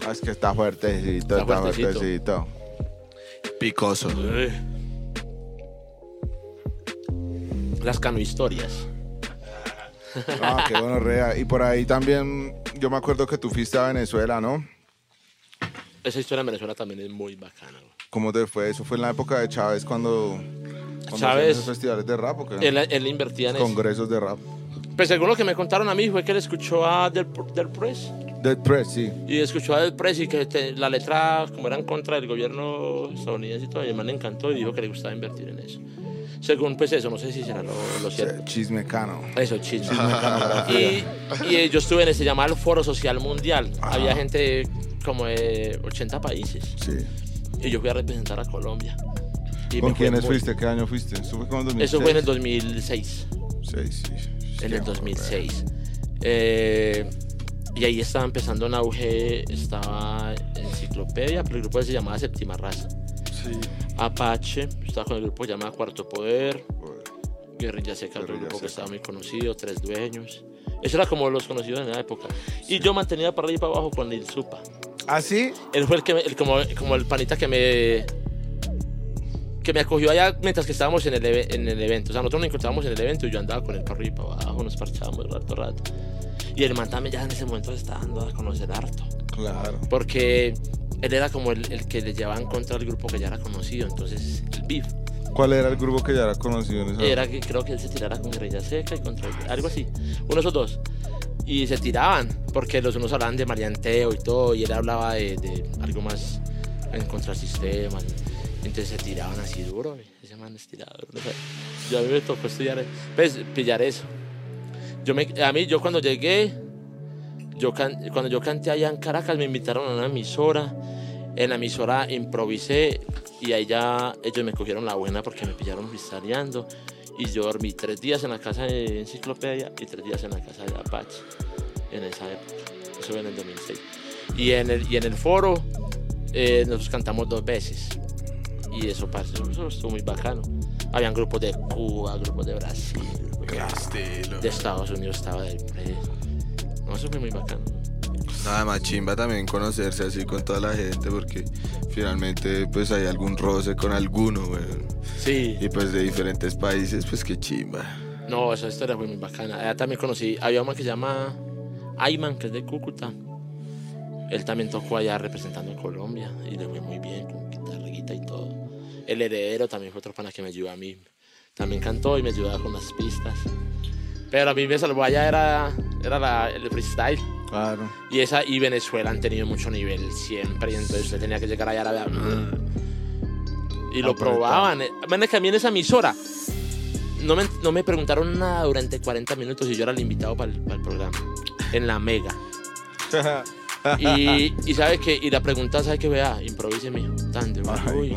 Ah, Es que está fuertecito, Está está, fuertecito. fuertecito. Picoso. Las cano historias. Ah, qué bueno, rea. Y por ahí también, yo me acuerdo que tú fuiste a Venezuela, ¿no? Esa historia en Venezuela también es muy bacana. güey. ¿Cómo te fue? Eso fue en la época de Chávez cuando, cuando Chávez- esos festivales de rap, ¿o qué? Él, él invertía en eso. Congresos de rap. Pues según lo que me contaron a mí fue que él escuchó a Del, Del Press. Dead Press, sí. Y escuchó a Del Press y que te- la letra, como era en contra del gobierno estadounidense y todo, y el man le encantó y dijo que le gustaba invertir en eso. Según pues eso, no sé si será lo, lo cierto. Chismecano. Eso, chisme. Chismecanografía. Y, y yo estuve en ese llamado Foro Social Mundial. Había gente como de 80 países. Sí. Y yo fui a representar a Colombia. Y ¿Con quiénes fuiste? ¿Qué año fuiste? Eso fue como en 2006. Eso fue en el 2006. Sí, sí. En el 2006. Eh, y ahí estaba empezando en auge, estaba Enciclopedia, pero el grupo se llamaba Séptima Raza. Sí. Apache, estaba con el grupo llamado Cuarto Poder. Guerrilla Seca, otro Guerrilla grupo que estaba muy conocido, Tres Dueños. Eso era como los conocidos en la época. Y yo mantenía para arriba y para abajo con Lil Supa. ¿Ah, sí? Él fue el que me- el- como, como el panita que me que me acogió allá mientras que estábamos en el, en el evento. O sea, nosotros nos encontrábamos en el evento y yo andaba con para arriba y para abajo, nos parchábamos rato rato. Y el man también ya en ese momento estaba dando a conocer harto. Claro. Porque él era como el, el que le llevaba en contra del grupo que ya era conocido. Entonces, el beef. ¿Cuál era el grupo que ya era conocido en esa Era que creo que él se tirara con Guerrilla Seca y contra algo así. Uno de esos dos. Y se tiraban, porque los unos hablaban de marianteo y todo, y él hablaba de, de algo más en contra del sistema. Entonces se tiraban así duro, ese man es tirador. yo a mí me tocó estudiar, pues, pillar eso. Yo me, a mí, yo cuando llegué, yo cuando yo canté allá en Caracas, me invitaron a una emisora. En la emisora improvisé y ahí ya ellos me cogieron la buena porque me pillaron freestyleando. Y yo dormí tres días en la casa de Enciclopedia y tres días en la casa de Apache en esa época. Eso fue en el 2006. Y en el, y en el foro eh, nosotros cantamos dos veces. Y eso, parce, eso estuvo muy bacano. Habían grupos de Cuba, grupos de Brasil, estilo. de Estados Unidos estaba del. No, eso fue muy bacano. Nada más chimba también conocerse así con toda la gente porque finalmente pues hay algún roce con alguno, weón. Sí. Y pues de diferentes países, pues qué chimba. No, esa historia fue muy bacana. Allá también conocí, había un man que se llama Ayman, que es de Cúcuta. Él también tocó allá representando a Colombia y le fue muy bien, con guitarrita y todo. El heredero también fue otro pana que me ayudó a mí. También cantó y me ayudaba con las pistas. Pero a mí me salvó allá era, era la- el freestyle. Claro. Y esa y Venezuela han tenido mucho nivel siempre. Y entonces usted tenía que llegar allá a la Y lo probaban. Bueno, que a mí en esa emisora no me, no me preguntaron nada durante 40 minutos y yo era el invitado para el, programa. En la mega. Y, y sabe que, y la pregunta, ¿sabe que vea? Improvise, mijo. Tan de uy.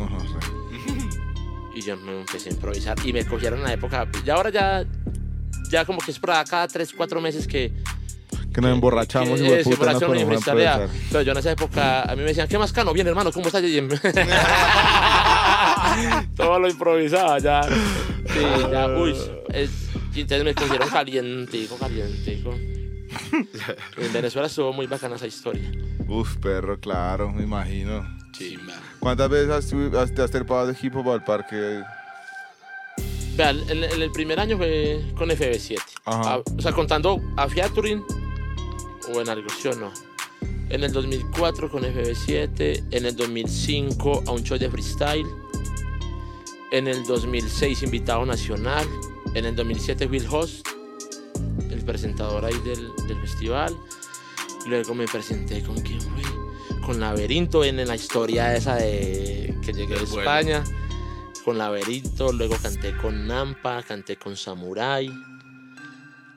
Yo me empecé a improvisar. Y me cogieron en la época. Y ahora ya, ya como que es por cada 3, 4 meses que, Que nos emborrachamos y que, se. Pero yo en esa época, a mí me decían, ¿qué más cano? Bien, hermano, ¿cómo estás? Todo lo improvisaba ya. Sí, ya, uy. es- entonces me cogieron calientico, calientico. En Venezuela estuvo muy bacana esa historia. Uf, perro, claro, me imagino. Chimba. ¿Cuántas veces has, tu- has- te has trepado de hip hop al parque? Vea, en, el primer año fue con FB7. Ajá. A- o sea, contando a Featuring o en algo, ¿sí o no? En el 2004 con FB7, en el 2005 a un show de freestyle, en el 2006 invitado nacional, en el 2007 Will Host, el presentador ahí del, del festival. Luego me presenté con quién fue, con Laberinto en, en la historia esa de que llegué a. España, con Laberinto, luego canté con Nampa, canté con Samurai.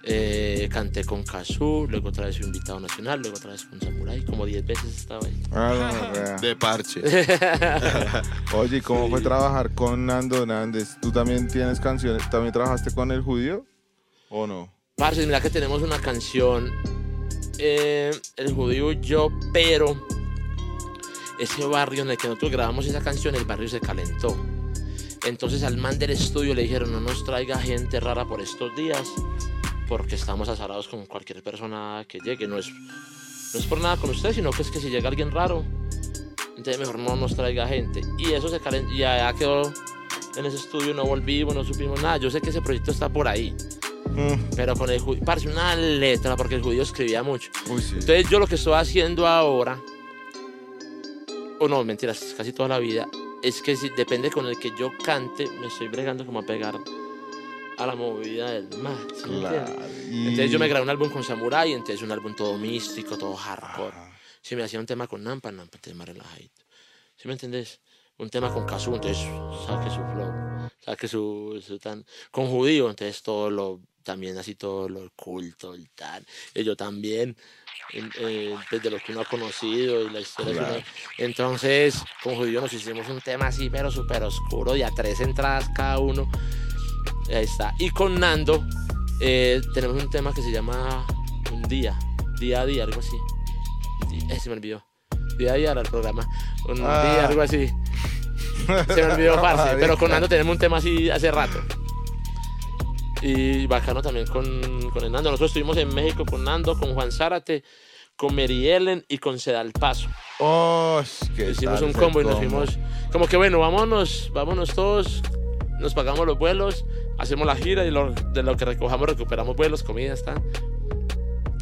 Eh, canté con Kazoo, luego otra vez fui invitado nacional, luego otra vez con Samurai, como 10 veces estaba ahí. Ah. De parche. Oye, ¿y ¿cómo fue trabajar con Nando Hernández? ¿Tú también tienes canciones? ¿También trabajaste con el judío? ¿O no? Parce, mira que tenemos una canción, eh, El Judío y yo, pero ese barrio en el que nosotros grabamos esa canción, el barrio se calentó. Entonces al man del estudio le dijeron, no nos traiga gente rara por estos días, porque estamos azarados con cualquier persona que llegue. No es, no es por nada con usted, sino que es que si llega alguien raro, entonces mejor no nos traiga gente. Y eso se calentó, y allá quedó en ese estudio, no volvimos, no supimos nada. Yo sé que ese proyecto está por ahí. Mm, Pero con el judío, parece una letra, porque el judío escribía mucho. Uy, sí. Entonces yo lo que estoy haciendo ahora, o no, mentiras, casi toda la vida, es que si depende con el que yo cante, me estoy bregando como a pegar a la movida del más. ¿sí Claro. Y- Entonces yo me grabé un álbum con Samurai, entonces un álbum todo místico, todo hardcore. Si me hacía un tema con Nampa, Nampa, más relajadito. ¿Sí me entendés? Un tema con Kazu, entonces saque su flow, saque su, su tan... Con Judío, entonces todo lo, también así todo lo culto, el tal. Y yo también, eh, desde lo que uno ha conocido y la historia que uno- Entonces, con Judío nos hicimos un tema así, pero súper oscuro, de a tres entradas cada uno. Ahí está. Y con Nando eh, tenemos un tema que se llama Un Día, Día a Día, algo así. Eh, se me olvidó. Día a Día era el programa. Un Ah. día, algo así. Se me olvidó, parce. Pero con Nando tenemos un tema así hace rato. Y bacano también con, con el Nando. Nosotros estuvimos en México con Nando, con Juan Zárate, con Mary Ellen y con Sedal Paso. Oh, ¿qué Hicimos un combo y nos fuimos. Como que bueno, vámonos, vámonos todos. Nos pagamos los vuelos, hacemos la gira y lo- de lo que recojamos recuperamos vuelos, comida, está.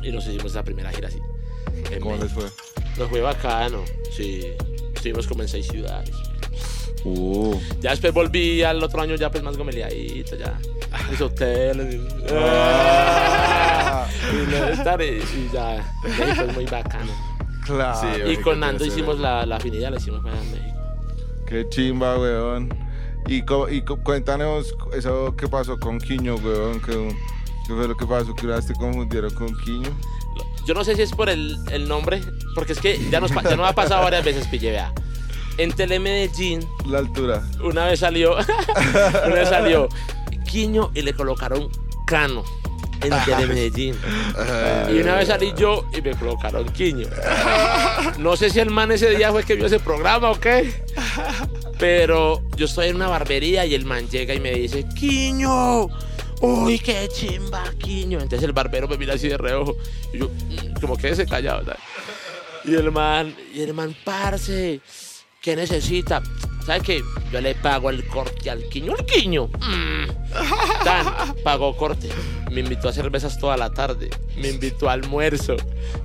Y nos hicimos esa primera gira así. ¿Cómo les fue? Nos fue bacano, sí. Estuvimos como en seis ciudades. Uh. Ya después volví al otro año ya pues más gomeleadito, ya. Mis hoteles. y- Ah. y, lo de estar y- y ya. México es muy bacano. Claro. Sí, Y con Nando hicimos la, la afinidad, la hicimos en México. Qué chimba, weón. Y, co- y co- cuéntanos eso que pasó con Quiño, weón. Que, ¿Qué fue lo que pasó? Que te confundieron con Quiño. Yo no sé si es por el, el nombre, porque es que ya nos, ya nos ha pasado varias veces, Pille, vea. En Telemedellín, La altura. una vez salió, una vez salió Quiño y le colocaron Cano en Telemedellín. Y una vez salí yo y me colocaron Quiño. No sé si el man ese día fue que vio ese programa o qué. Pero yo estoy en una barbería y el man llega y me dice, Quiño, uy, qué chimba, Quiño. Entonces el barbero me mira así de reojo. Y yo, "Mm", como que se callado, ¿sabes? Y el man, y el man, parce, ¿qué necesita? ¿Sabe qué? Yo le pago el corte al Quiño. ¿El Quiño? Mm. Tan, pagó corte. Me invitó a cervezas toda la tarde. Me invitó a almuerzo.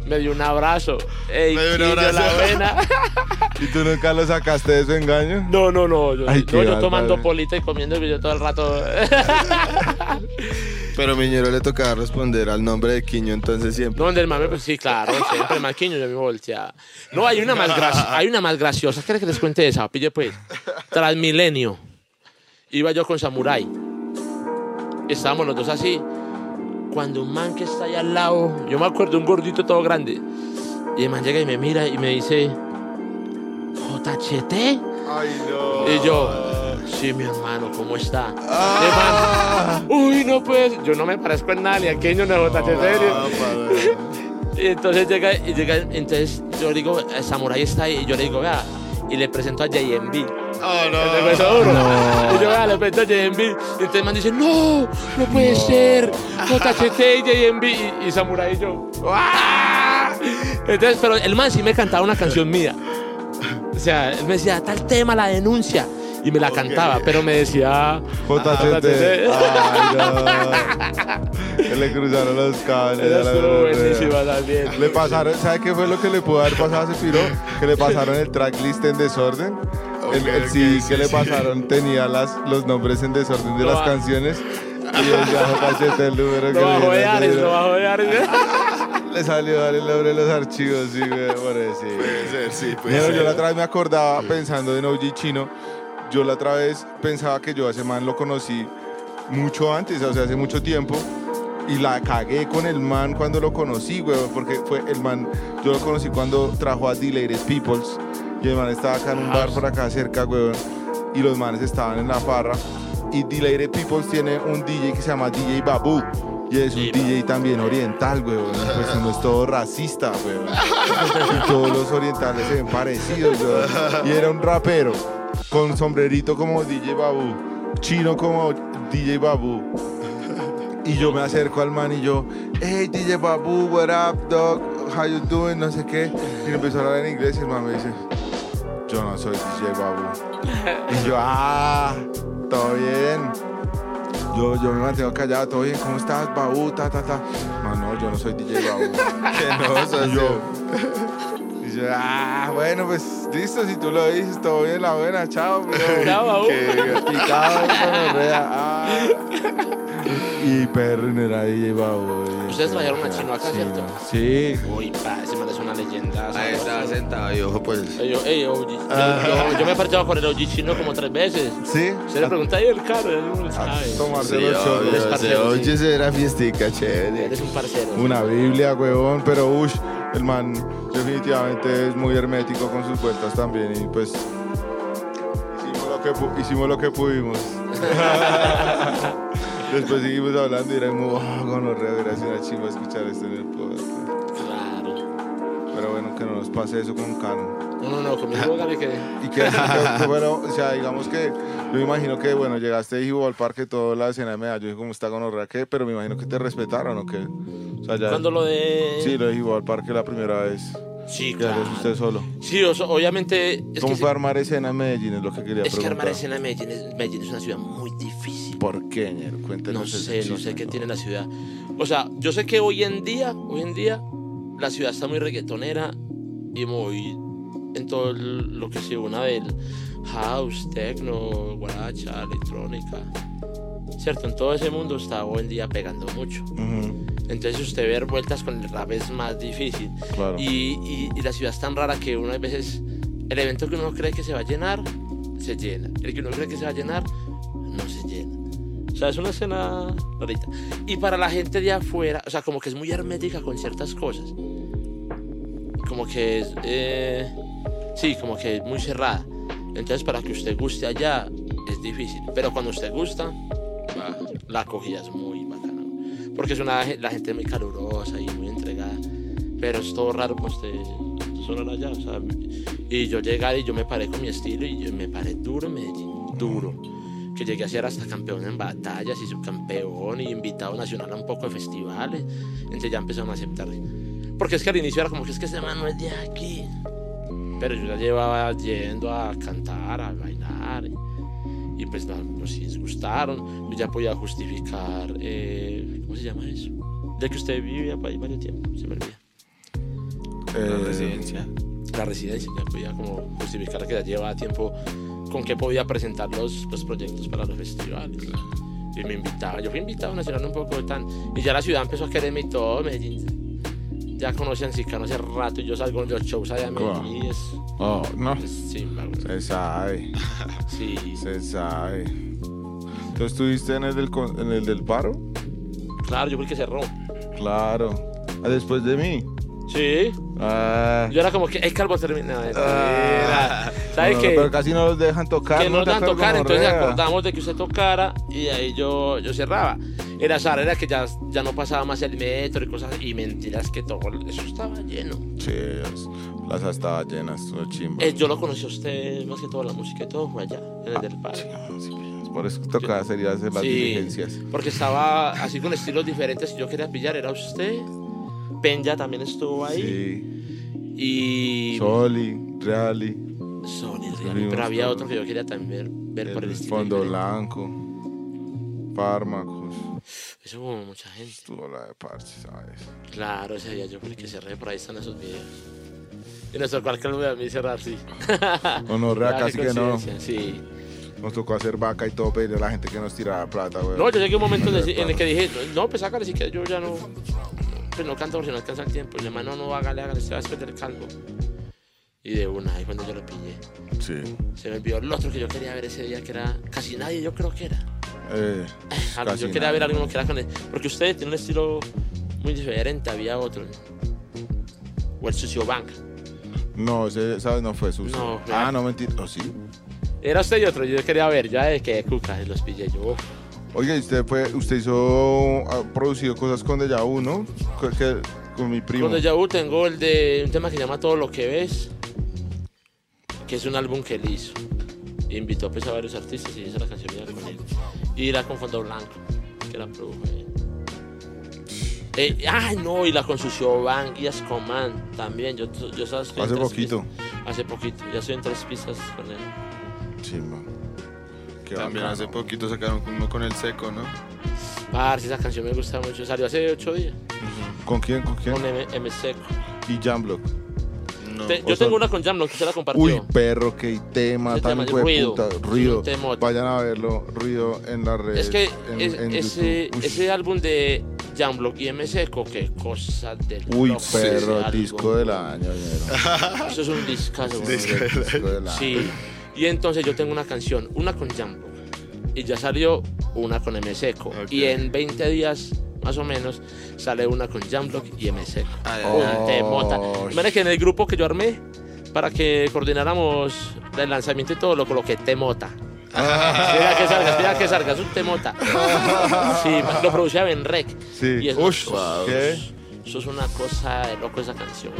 Me dio un abrazo. Ey, Me dio un Quiño, abrazo. la buena. ¿Y tú nunca lo sacaste de su engaño? No, no, no. Yo, Ay, no, yo tomando polita y comiendo yo todo el rato. Pero Miñero le tocaba responder al nombre de Quiño entonces siempre. No, donde el mame, pues sí, claro, siempre el maquiño yo me volteaba. No, hay una más, graci- hay una más graciosa. ¿Quieres que les cuente esa? Pille pues. Transmilenio. Iba yo con Samurai. Estábamos los dos así. Cuando un man que está ahí al lado, yo me acuerdo, un gordito todo grande. Y el man llega y me mira y me dice, JHT. Ay, no. Y yo, sí, mi hermano, ¿cómo está? El man, Uy, no pues, yo no me parezco en nada, ni a Keño ni a JHT. Y entonces llega, y llega, entonces yo le digo, el Samurai está ahí, y yo le digo, vea, y le presento a JMB. Oh, El de Hueso Duro. Y yo, le presento a JMB. Y entonces el man dice, no, no puede ser, JHT y JMB. Y, y Samurai y yo, ¡ah! Entonces, pero el man sí me cantaba una canción mía. O sea, él me decía, tal tema, la denuncia. Y me la cantaba, pero me decía, JHT. Ay, no. Que le cruzaron los cables. Estuvo verdad. buenísima también. Le pasaron, ¿sabe qué fue lo que le pudo haber pasado a ese piro? Que le pasaron el tracklist en desorden. El, el Ok, CD ok, que sí, le sí. pasaron tenía las, los nombres en desorden de Lo las va- canciones. Y decía JHT el número que Lo bajó de Ares, lo bajó de Ares. Le salió a dar el nombre de los archivos, sí, güey, sí. Puede ser, sí, puede yo ser. la otra vez me acordaba pensando en OG Chino. Yo la otra vez pensaba que yo a ese man lo conocí mucho antes, o sea, hace mucho tiempo. Y la cagué con el man cuando lo conocí, güey, porque fue el man, yo lo conocí cuando trajo a Dilated Peoples. Y el man estaba acá en un bar por acá cerca, güey. Y los manes estaban en la farra. Y Dilated Peoples tiene un DJ que se llama DJ Babu. Y es un DJ también oriental, weón. Pues uno es todo racista, weón. Y todos los orientales se ven parecidos, weón. Y era un rapero con sombrerito como DJ Babu, chino como DJ Babu. Y yo me acerco al man y yo, hey DJ Babu, what up, dog? How you doing? No sé qué. Y me empezó a hablar en inglés y el man me dice, yo no soy DJ Babu. Y yo, ah, todo bien. Yo, yo me mantengo callado, todo bien, ¿cómo estás, Babu? Ta, ta, ta. No, no, yo no soy DJ Babu. Que no, socio. Y yo, yo, ah, bueno, pues listo, si tú lo dices, todo bien, la buena, chao. bro. Chao, picado, gonorrea, ah. Y perro, era DJ Babu. eh. Ustedes trajeron a Chino acá, ¿cierto? Sí, Uy, pa, ese man es una leyenda. Ahí estaba sentado y ojo, pues. Yo, ey, OG. Yo, yo, yo me he partido con el OG chino como tres veces. sí. Se le pregunta ahí el carro, él no A sabe. tomarse Sí, los sí. ese era fiestica, chévere. Eres un parcero. Una Biblia, huevón, pero ush, el man definitivamente es muy hermético con sus vueltas también y pues hicimos lo que, pu- hicimos lo que pudimos. Después seguimos hablando y era como, oh, hubiera sido una chimba escuchar esto en el podcast. Claro. Pero bueno, que no nos pase eso con Cano. No, no, no, conmigo que. Y que, que- que, bueno, o sea, digamos que yo me imagino que, bueno, llegaste y jugó al parque toda la escena de medallo, y como está gonorrea, ¿qué? Pero me imagino que te respetaron o qué. O sea, ya... Cuando lo de. Sí, lo de Jibó al parque la primera vez. Sí, Ya claro. usted solo. Sí, o sea, obviamente. Es ¿Cómo que, fue armar escena en Medellín? Es lo que quería es que preguntar. armar escena en Medellín es, Medellín es una ciudad muy difícil. ¿Por qué, ñero? Cuéntenos No sé, no sé qué ¿no? tiene la ciudad. O sea, yo sé que hoy en día, hoy en día, la ciudad está muy reggaetonera y muy en todo lo que se una del house, techno, guaracha, electrónica. Cierto, en todo ese mundo está hoy en día pegando mucho. Ujú, Entonces usted ver vueltas con el rap es más difícil. claro. Y, y- y la ciudad es tan rara que uno a veces, el evento que uno cree que se va a llenar, se llena. El que uno cree que se va a llenar, no se llena. O sea, es una escena rarita. Y para la gente de afuera, o sea, como que es muy hermética con ciertas cosas. Como que es, eh, sí, como que es muy cerrada. Entonces, para que usted guste allá, es difícil. Pero cuando usted gusta, bah, la acogida es muy bacana. Porque es una, la gente muy calurosa y muy entregada. Pero es todo raro pues usted solo allá. O sea, y yo llegar y yo me paré con mi estilo y yo me paré duro en Medellín, duro. Que llegué a ser hasta campeón en batallas y subcampeón y invitado nacional a un poco de festivales. Entonces ya empezaron a aceptar. Porque es que al inicio era como que es que ese man no es de aquí. Pero yo ya llevaba yendo a cantar, a bailar. Y, y pues no, pues sí gustaron. Yo ya podía justificar, eh, ¿cómo se llama eso? De que usted vivía por ahí varios tiempo, se me olvida. La Eh, residencia. La residencia, ya podía como justificar que ya llevaba tiempo con que podía presentar los, los proyectos para los festivales. Y me invitaba, yo fui invitado nacional un poco tan. Y ya la ciudad empezó a quererme y todo, Medellín. Ya conocían Sicano hace rato y yo salgo en los shows allá en. Medellín y es. Oh, no. es sí. Se sabe, sí. se sabe. ¿Tú estuviste en el del, en el del paro? Claro, yo fui el que cerró. Claro. Ah, Después de mí. Sí. Ah. Yo era como que, el calvo termina. Ah. ¿Sabes No, qué? Pero casi no los dejan tocar. que ¿no? nos acuerdas, tocar, entonces gonorrea? acordamos de que usted tocara y ahí yo, yo cerraba. Era azar, era que ya, ya no pasaba más el metro y cosas y mentiras que todo eso estaba lleno. Sí, las estaban llenas, todo chimba. Eh, yo lo conocí a usted más que todo la música y todo fue allá, en el del parque. Sí, Por eso tocaba sería hacer las Sí. diligencias. Porque estaba así con estilos diferentes y yo quería pillar, era usted. Penya también estuvo ahí. Sí. Y. Soli, Reali, Sony, Real, Vimos pero había otro que yo quería también ver, por el estilo. Fondo diferente. Blanco, Fármacos. Eso hubo mucha gente. Estuvo la de parche, ¿sabes? Claro, ese día yo fui el que cerré, por ahí están esos videos. Y tocó al calvo a mí cerrar, sí. Honorrea casi que no. Sí. Nos tocó hacer vaca y todo, pedirle a la gente que nos tirara plata, güey. No, yo llegué a un momento en el que dije, no, pues hágale, si que yo ya no. Pues no canto porque no alcanza el tiempo. Y mi hermano, no, hágale, hágale, se va a después del calvo. Y de una, ahí cuando yo lo pillé. Sí. Se me envió el otro que yo quería ver ese día, que era casi nadie, yo creo que era. Eh, Ah, casi yo quería nada. ver alguno que era con él. Porque usted tiene un estilo muy diferente, había otro. O el Sucio Bank. No, ese, ¿sabes? No fue sucio. No, ah, no, mentira. Oh, sí. Era usted y otro, yo quería ver, ya de que cuca, los pillé yo. Oiga, usted fue, usted hizo, ha producido cosas con Deja Vu, ¿no? Que- que- con mi primo. Con Deja Vu tengo el de un tema que se llama Todo lo que ves, que es un álbum que él hizo. Invitó pues, a varios artistas y hizo la canción mía con él. Y la con Fondo Blanco, que la produjo él. Eh, ay, no, y la con Sucio Bang y Ascoman también. Yo, yo estaba en Hace poquito. pistas. Hace poquito, ya estoy en tres pistas con él. Chimba. Qué También bacano. hace poquito sacaron uno con el seco, ¿no? Parce, esa canción me gusta mucho. Salió hace ocho días ¿Con quién? ¿Con quién? con M, M Seco. Y Jamblock. No. Te- o yo sea- tengo una con Jamlo que se la compartió. Uy, perro, qué tema Ese tan ruido. puta. Ruido. Vayan a verlo, ruido en la red. Es que en, es- en ese, ese álbum de Jamlock y M Seco, qué cosa del Uy, perro, disco del año. Eso es un discazo. Disco del año. Sí. Y entonces yo tengo una canción, una con Jamlock. Y ya salió una con M Seco. Y en 20 días, más o menos, sale una con Jamlock y M Seco. Ay, ay, Un ay. temota. Oh, Imagínate que en el grupo que yo armé, para que coordináramos el lanzamiento y todo, lo coloqué temota. Espera que salga, espera que salga, es un temota. Sí, lo producía Benrec. Sí. Y eso, Ush, wow, eso es una cosa de loco esa canción.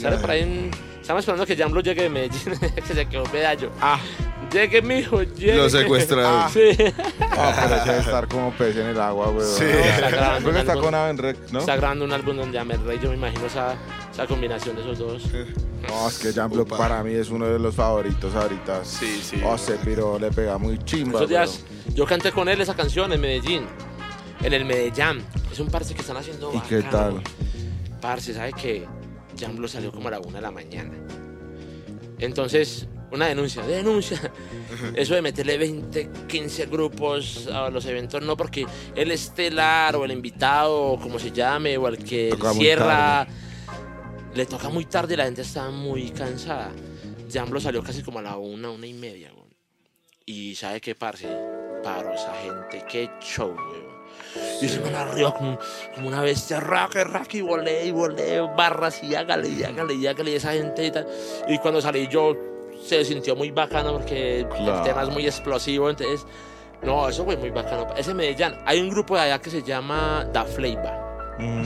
Sale por ahí en- Estamos esperando que Jamblo llegue de Medellín, que se quedó medallo. Ah. Llegue, mijo, llegue. Lo secuestraron. Sí. Ah, pero debe estar como pez en el agua, weón. Sí. Está grabando un está álbum. con Avenrec, ¿no? Está grabando un álbum donde Amerrey, yo me imagino esa, esa combinación de esos dos. No, es que Jamblock para mí es uno de los favoritos ahorita. Sí, sí. Oh, ese piro le pega muy chimba, Esos días yo canté con él esa canción en Medellín, en el Medellín. Es un parce que están haciendo ¿Y qué tal? Parce, ¿sabe que Jamblo salió como a la una de la mañana? Entonces, una denuncia, denuncia. Eso de meterle 20, 15 grupos a los eventos, no porque el estelar o el invitado, o como se llame, o el que Toca cierra, le toca muy tarde y la gente está muy cansada. Jamblo salió casi como a la una, una y media. Y ¿sabe qué, parce? Paro esa gente, qué show, Y se me la arriba como, como una bestia, raque, raque, y volé, y volé, barras, y hágale, y hágale, y hágale, y esa gente y tal. Y cuando salí yo, se sintió muy bacano porque Claro. el tema es muy explosivo, entonces, no, eso fue muy bacano. Ese Medellín, hay un grupo de allá que se llama Da Fleiva. Mm.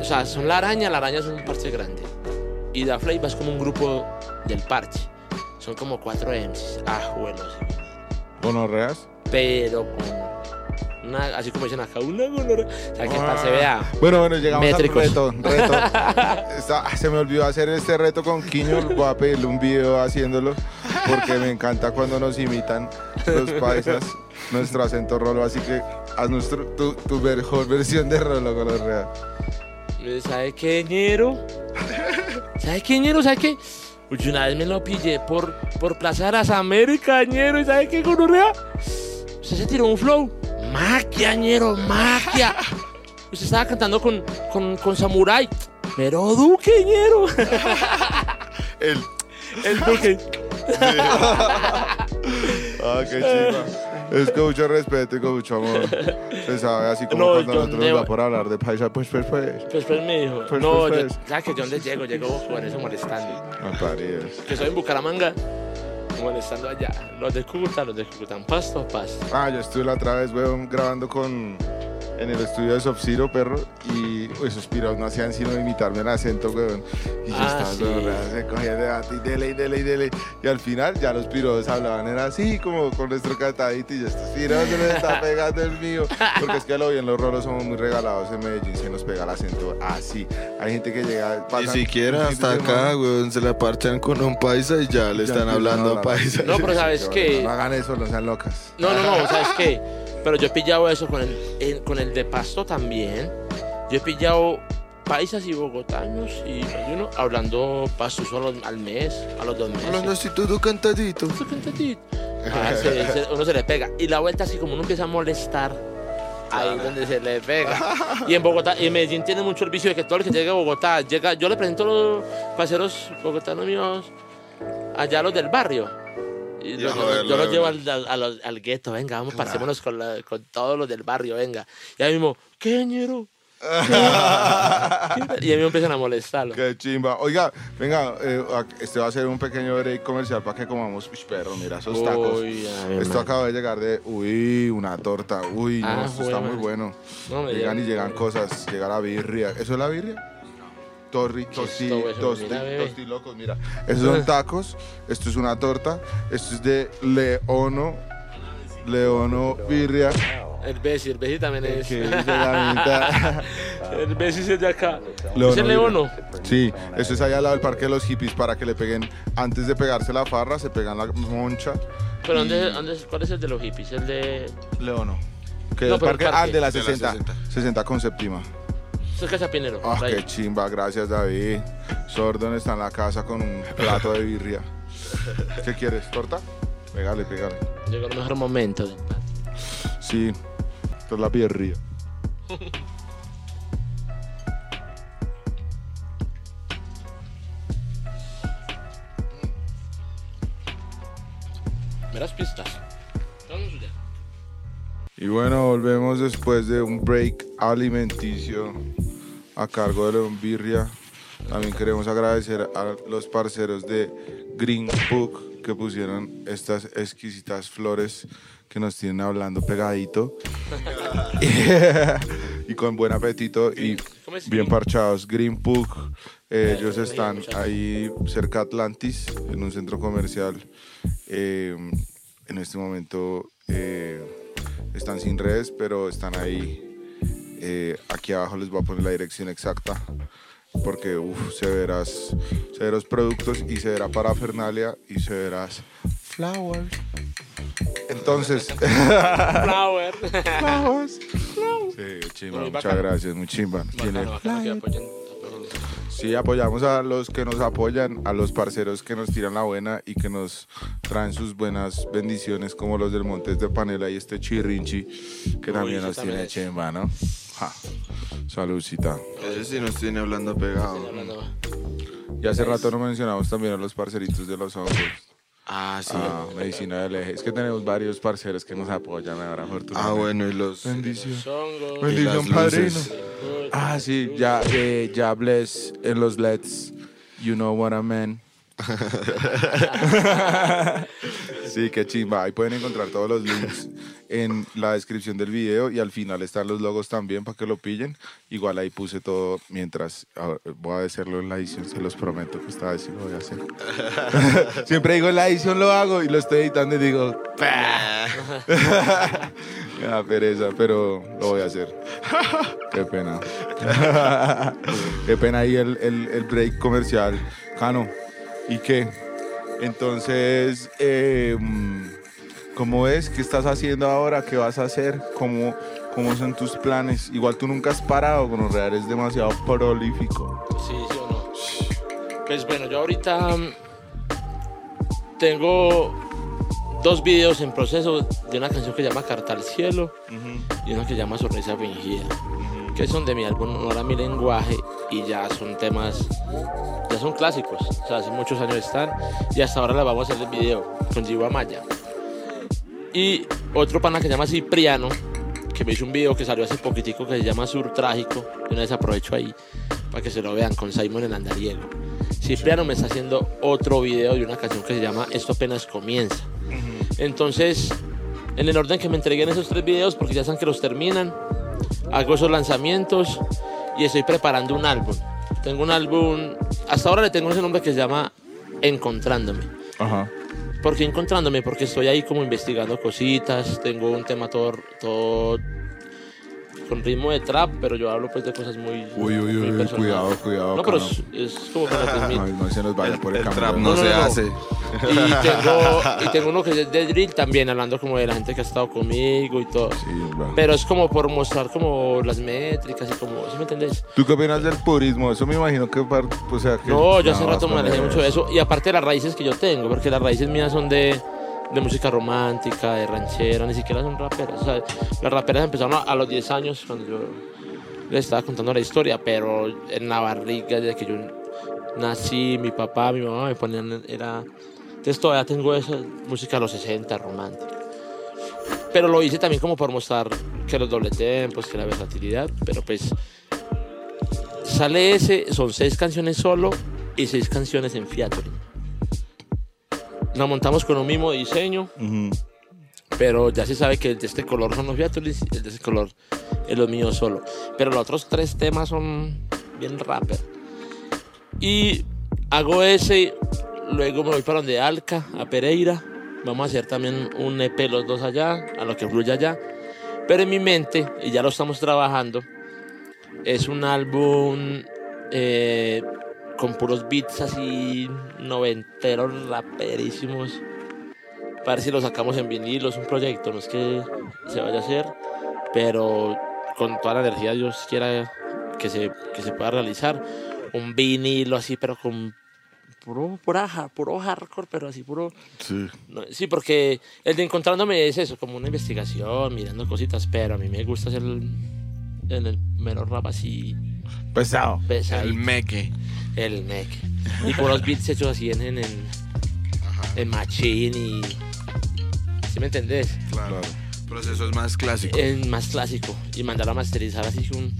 O sea, son la araña, la araña es un parche grande. Y Da Fleiva es como un grupo del parche. Son como cuatro MCs, ajuelos. ¿Gonorreas? Pero con una, así como dicen acá, una gonorrea. O sea, que parce vea. Bueno, bueno, llegamos Métricos. al reto. reto. Está- ah, se me olvidó hacer este reto con Quiño. Voy a pedirle un video haciéndolo porque me encanta cuando nos imitan los paisas, nuestro acento rolo. Así que haz nuestro, tu, tu mejor versión de rolo, Gonorrea. ¿Sabe qué, ñero? ¿Sabe qué, ñero? ¿Sabe qué? Uy, una vez me lo pillé por, por Plaza de las Américas, ñero. ¿Y sabe qué, gonorrea? Usted se tiró un flow. Maquia, ñero, maquia. Usted estaba cantando con, con, con Samurai. Pero Duque, ñero. El, El Duque. Ah, qué chiva. Es con mucho respeto y con mucho amor. Se sabe así como No, cuando nosotros no- nos da por hablar de paisa. Pues, pues, pues. Pues, pues, me dijo. Pues, no, pues, yo, pues. ¿sabes que yo dónde llego? Llego con eso molestando. Me parece. Que soy en Bucaramanga, molestando allá. Los de Cúcuta, los de Cúcuta, pasto pasto. Ah, yo estuve la otra vez, weón, grabando con en el estudio de Sub-Zero, perro, y esos pirados no hacían sino imitarme el acento, weón. Y yo Ah, estaba sí. se cogía de debate y dele, y dele, y dele. Y al final ya los pirados hablaban, era así como con nuestro cantadito, y yo, estos pirados se les está pegando el mío. Porque es que lo bien, los rolos somos muy regalados en Medellín, se nos pega el acento así. Hay gente que llega, ni siquiera hasta acá, weón. Se la parchan con un paisa y ya le ya están hablando a paisa. No, pero ¿sabes Que, qué? No hagan eso, no sean locas. No, no, no, ¿sabes qué? Pero yo he pillado eso con el, en- con el de Pasto también. Yo he pillado paisas y bogotanos y uno hablando pasto solo al mes, a los dos meses. Hablando así todo cantadito. Su cantadito. Ah, se- se- uno se le pega. Y la vuelta así como uno empieza a molestar. Ahí es donde se le pega. Y en Bogotá, y en Medellín tiene mucho el vicio de que todo el que llega a Bogotá, llega, yo le presento a los parceros bogotanos míos allá a los del barrio. Y yo, yo- los llevo al, al, al gueto, venga, vamos, pasémonos con, la- con todos los del barrio, venga. Y ahí mismo, ¿qué ñero? y a mí me empiezan a molestarlo. Qué chimba. Oiga, venga, eh, este va a ser un pequeño break comercial para que comamos. Uy, perro, mira esos tacos. Uy, Esto acaba de llegar de, uy, una torta. Uy, no, Ah, esto está muy bueno. No, me llegan y llegan cosas. Llega la birria. ¿Eso es la birria? Torri, tosti, eso? tosti, tosti locos, mira. Esos son tacos, esto es una torta, esto es de Leono, Leono birria. El Bessi, el Bessi también es. Que la el Bessi es de acá. Leono ¿Es el. Leono? Sí, esto es allá al lado del Parque de los Hippies para que le peguen, antes de pegarse la farra, se pegan la moncha. ¿Pero y- dónde, dónde, cuál es el de los hippies? El de. Leono. Que No, el pero el parque, ah, parque. de la De la 60, 60. 60 con séptima. Eso es Cachapinero. Ah, por ahí. qué chimba, gracias David. Sordon está en la casa con un plato de birria. ¿Qué quieres? ¿Torta? Pégale, pégale. Llegó el mejor momento. Sí, esto es la birria. Me las pistas. Y bueno, volvemos después de un break alimenticio a cargo de León Birria. También queremos agradecer a los parceros de Green Book que pusieron estas exquisitas flores que nos tienen hablando pegadito y con buen apetito y bien parchados. Green Book, eh, ellos están ahí cerca de Atlantis, en un centro comercial. Eh, en este momento eh, están sin redes, pero están ahí. Eh, aquí abajo les voy a poner la dirección exacta porque uf, severas, severos productos y severa parafernalia y severas flowers. Entonces, Flower. flowers. Sí, chimba, Muy muchas bacano. gracias, muy chimba. Tiene- Bacano, bacano que apoyen- apoyen. Sí, apoyamos a los que nos apoyan, a los parceros que nos tiran la buena y que nos traen sus buenas bendiciones, como los del Montes de Panela y este Chirrinchi, que también nos también tiene es. chimba, ¿no? Ja. Saludcita. Ese sí nos tiene hablando pegado. Y hace rato no mencionamos también a los parceritos de los hongos. Ah, sí. Ah, medicina del eje. Es que tenemos varios parceros que nos apoyan ahora, Ah, bueno, y los. Bendición. Hongos. Bendición, padrino. Ah, sí, ya, eh, ya bless en los LEDs. You know what I mean. sí, qué chimba. Ahí pueden encontrar todos los links en la descripción del video y al final están los logos también para que lo pillen. Igual ahí puse todo mientras ah, voy a hacerlo en la edición, se los prometo que esta vez sí lo voy a hacer. Siempre digo en la edición lo hago y lo estoy editando y digo, da pereza, pero lo voy a hacer. Qué pena. Qué pena ahí el, el- el break comercial. Cano, ¿y qué? Entonces, eh, mm, ¿cómo es? ¿Qué estás haciendo ahora? ¿Qué vas a hacer? ¿Cómo, ¿Cómo son tus planes? Igual tú nunca has parado con los reales, es demasiado prolífico. Sí, sí o no. Pues bueno, yo ahorita mm, tengo dos videos en proceso de una canción que se llama Carta al Cielo y una que se llama Sonrisa Fingida, que son de mi álbum Honor a mi lenguaje y ya son temas, ya son clásicos, o sea, hace muchos años están y hasta ahora la vamos a hacer el video con Giva Maya. Y otro pana que se llama Cipriano, que me hizo un video que salió hace poquitico que se llama Sur Trágico. Y una vez aprovecho ahí para que se lo vean con Simon el Andariego. Cipriano me está haciendo otro video de una canción que se llama Esto apenas comienza. Entonces, en el orden que me entreguen esos tres videos, porque ya saben que los terminan, hago esos lanzamientos y estoy preparando un álbum. Tengo un álbum, hasta ahora le tengo ese nombre que se llama Encontrándome. Ajá. ¿Por qué encontrándome? Porque estoy ahí como investigando cositas, tengo un tema todo, todo con ritmo de trap, pero yo hablo pues de cosas muy, Uy, uy, muy uy, personales. cuidado, cuidado, No, pero es, es como es mi- Ay, no se nos vaya El, por el, el camino. trap no, No, no, se no. hace. Y tengo, y tengo uno que es de drill también, hablando como de la gente que ha estado conmigo y todo. Sí, va. Pero es como por mostrar como las métricas y como, ¿sí me entendés? ¿Tú qué opinas del purismo? Eso me imagino que, o sea, que No, yo hace rato me alejé mucho de eso. Y aparte de las raíces que yo tengo, porque las raíces mías son de, de música romántica, de ranchera, ni siquiera son raperas. Las raperas empezaron a, a los 10 años cuando yo les estaba contando la historia, pero en la barriga desde que yo nací, mi papá, mi mamá me ponían, era... Entonces todavía tengo esa música de los 60, romántica. Pero lo hice también como por mostrar que los doble tempos, que la versatilidad, pero pues Sale ese, son seis canciones solo y seis canciones en featuring. La montamos con un mismo diseño, pero ya se sabe que el de este color son los featurings y el de ese color es los míos solo. Pero los otros tres temas son bien rapper. Y hago ese, luego me voy para donde Alca, a Pereira. Vamos a hacer también un EP los dos allá, a lo que fluya allá. Pero en mi mente, y ya lo estamos trabajando, es un álbum eh, con puros beats así noventeros, raperísimos. Para ver si lo sacamos en vinilo, es un proyecto, no es que se vaya a hacer, pero con toda la energía Dios quiera que se, que se pueda realizar. Un vinilo así, pero con puro, pura puro hardcore, pero así puro... Sí. no, sí, porque el de encontrándome es eso, como una investigación, mirando cositas, pero a mí me gusta hacer el, el, el mero rap así Pesado. pesado. El meque. El neck. Y puros beats hechos así en, en, en, en Machine y... ¿Sí me entendés? Claro. Procesos más clásicos. En más clásico. Y mandar a masterizar así un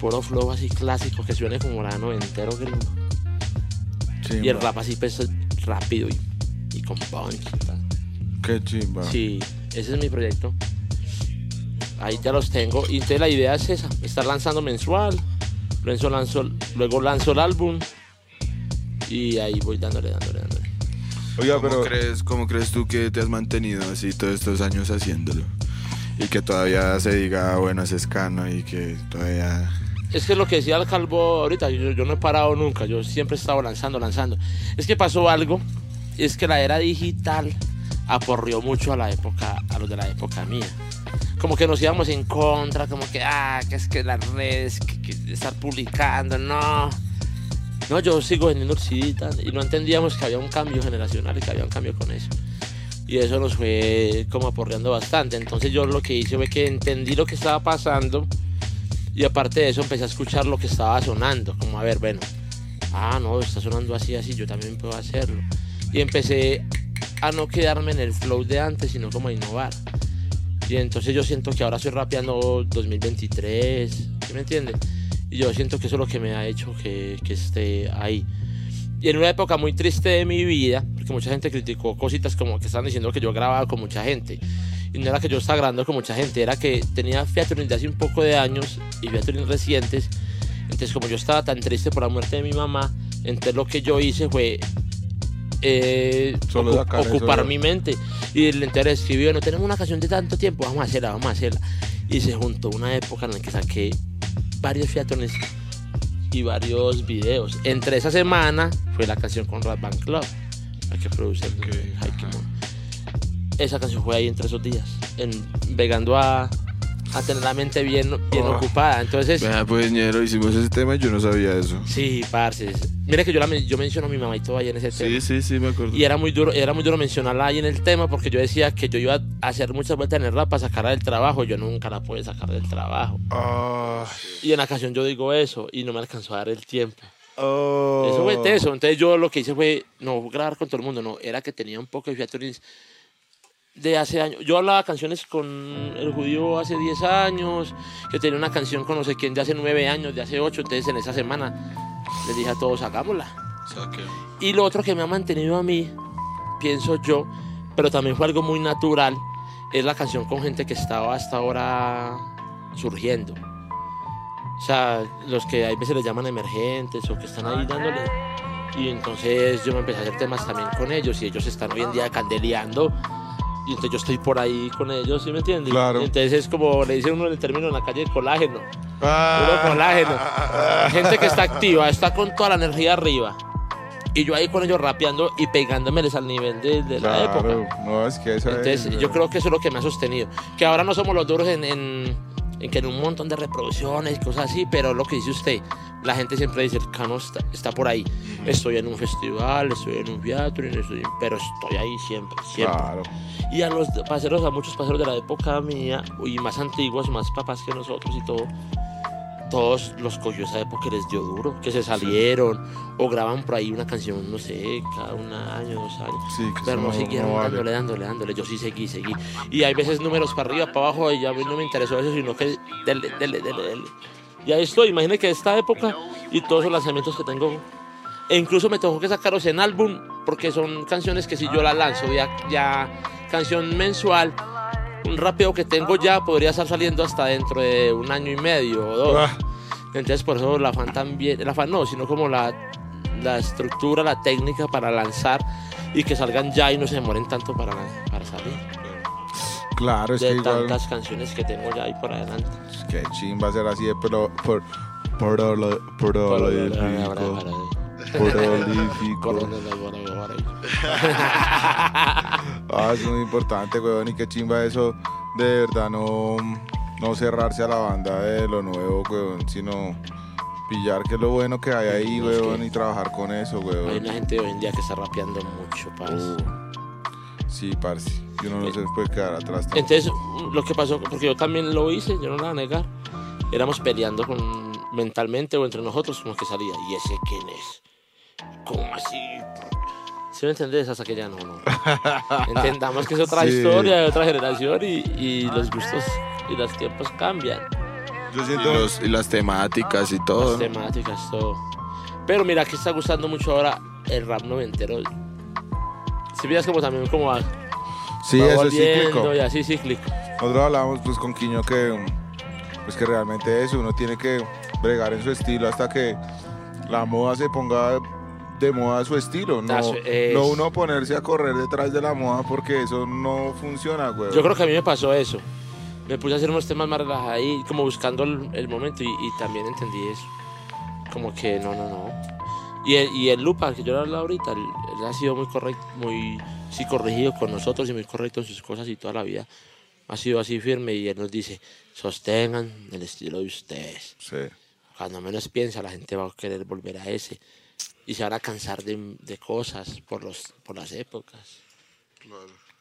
puro flow así clásico que suene como la noventero gringo. Chimba. Y el rap así pues rápido y, y con punch. Qué chimba. Sí, ese es mi proyecto. Ahí ya los tengo. Y entonces la idea es esa, estar lanzando mensual. Luego lanzo, luego lanzo el álbum. Y ahí voy dándole, dándole, dándole. Oiga, ¿Cómo, pero. crees, ¿Cómo crees tú que te has mantenido así todos estos años haciéndolo? Y que todavía se diga, bueno, es escano y que todavía... Es que lo que decía el calvo ahorita, yo, yo no he parado nunca, yo siempre he estado lanzando, lanzando. Es que pasó algo, es que la era digital aporrió mucho a la época, a los de la época mía. Como que nos íbamos en contra, como que, ah, que es que las redes, que, que estar publicando, no. No, yo sigo vendiendo orciditas y no entendíamos que había un cambio generacional y que había un cambio con eso. Y eso nos fue como aporreando bastante. Entonces yo lo que hice fue que entendí lo que estaba pasando y aparte de eso empecé a escuchar lo que estaba sonando. Como a ver, bueno, ah, no, está sonando así, así, yo también puedo hacerlo. Y empecé a no quedarme en el flow de antes, sino como a innovar. Y entonces yo siento que ahora estoy rapeando 2023, ¿sí me entiendes? Y yo siento que eso es lo que me ha hecho que, esté ahí. Y en una época muy triste de mi vida, porque mucha gente criticó cositas como que estaban diciendo que yo grababa con mucha gente. Y no era que yo estaba grabando con mucha gente, era que tenía featuring de hace un poco de años y featuring recientes. Entonces, como yo estaba tan triste por la muerte de mi mamá, entonces lo que yo hice fue eh, Solo ocu- sacar eso ocupar mi mente. Y el entero escribió, no tenemos una canción de tanto tiempo, vamos a hacerla, vamos a hacerla. Y se juntó una época en la que saqué varios featurings y varios videos. Entre esa semana fue la canción con Rat Band Club, la que produce el. Esa canción fue ahí entre esos días, en, vegando a, a tener la mente bien, bien Oh. ocupada. Entonces, Vea, pues, ñero, hicimos ese tema y yo no sabía eso. sí, parce. Mira que yo, la, yo menciono a mi mamá y todo ahí en ese tema. Sí, sí, sí, me acuerdo. Y era muy duro, era muy duro mencionarla ahí en el tema porque yo decía que yo iba a hacer muchas vueltas en el rap para sacarla del trabajo. Yo nunca la pude sacar del trabajo. Ah, Y en la canción yo digo eso y no me alcanzó a dar el tiempo. oh. Eso fue teso. Entonces yo lo que hice fue no grabar con todo el mundo, no. Era que tenía un poco de featurings de hace años. Yo hablaba canciones con el judío hace 10 años, que tenía una canción con no sé quién de hace 9 años, de hace 8. Entonces en esa semana les dije a todos, hagámosla. Saque. Y lo otro que me ha mantenido a mí, pienso yo, pero también fue algo muy natural, es la canción con gente que estaba hasta ahora surgiendo. O sea, los que a veces les llaman emergentes o que están ahí dándole. Y entonces yo me empecé a hacer temas también con ellos y ellos están hoy en día candeleando. Y entonces yo estoy por ahí con ellos, ¿sí me entiendes? Claro. Y entonces es como le dicen uno en el término en la calle colágeno. Ah. Puro colágeno. Gente que está activa, está con toda la energía arriba. Y yo ahí con ellos rapeando y pegándomeles al nivel de, de la época. No, es que esa Entonces, es, yo creo que eso es lo que me ha sostenido. Que ahora no somos los duros en, en, en que en un montón de reproducciones y cosas así, pero lo que dice usted, la gente siempre dice, el Cano está, está por ahí. Estoy en un festival, estoy en un teatro, estoy- pero estoy ahí siempre, siempre. Claro. Y a los paseros, a muchos paseros de la época mía, y más antiguos, más papás que nosotros y todo, todos los cogió esa época les dio duro, que se salieron o graban por ahí una canción, no sé, cada un año, dos años. Sí, que Pero no siguieron no vale. dándole, dándole, dándole. Yo sí seguí, seguí. Y hay veces números para arriba, para abajo, y a mí no me interesó eso, sino que dele, dele, dele, dele. Y ahí estoy, imagínate que esta época y todos los lanzamientos que tengo. E incluso me tengo que sacarlos en álbum porque son canciones que si yo las lanzo ya, ya canción mensual, un rapeo que tengo ya podría estar saliendo hasta dentro de un año y medio o dos. Ah. Entonces por eso la fan también, la fan no, sino como la, la estructura, la técnica para lanzar y que salgan ya y no se demoren tanto para, para salir. Claro, es que De igual. tantas canciones que tengo ya ahí por adelante. Qué chimba ser así de pro, por, prolo- prolífico. Prolífico. Ah, es muy importante, weón. Y qué chimba eso de verdad no, no cerrarse a la banda de lo nuevo, weón, sino pillar que es lo bueno que hay ahí, Es weón, y trabajar con eso, Hay weón. una gente hoy en día que está rapeando mucho, parce. Uh, sí, parce. Y uno no se puede quedar atrás. tampoco. Entonces, lo que pasó, porque yo también lo hice, yo no lo voy a negar, éramos peleando con, mentalmente o entre nosotros, como que salía, ¿y ese quién es? ¿Cómo así? ¿Sí me entendés? Hasta que ya no, no. Entendamos que es otra Sí. historia de otra generación y, y los gustos y los tiempos cambian. Yo Y, siento. los- y las temáticas y todo. Las temáticas, todo. Pero mira que está gustando mucho ahora el rap noventero. Si miras como también como va, Sí, va eso es cíclico. y así cíclico. Nosotros hablamos pues con Quiño que pues que realmente eso, uno tiene que bregar en su estilo hasta que la moda se ponga de moda su estilo, no, es. no uno ponerse a correr detrás de la moda porque eso no funciona, güey. Yo creo que a mí me pasó eso. Me puse a hacer unos temas más relajados ahí, como buscando el, el momento y, y también entendí eso. Como que no, no, no. Y el, y el Lupa, que yo le hablaba ahorita, él, él ha sido muy correcto, muy sí, corregido con nosotros y muy correcto en sus cosas y toda la vida. Ha sido así firme y él nos dice, sostengan el estilo de ustedes. Sí. Cuando menos piensa, la gente va a querer volver a ese. Y se van a cansar de, de cosas por, los, por las épocas.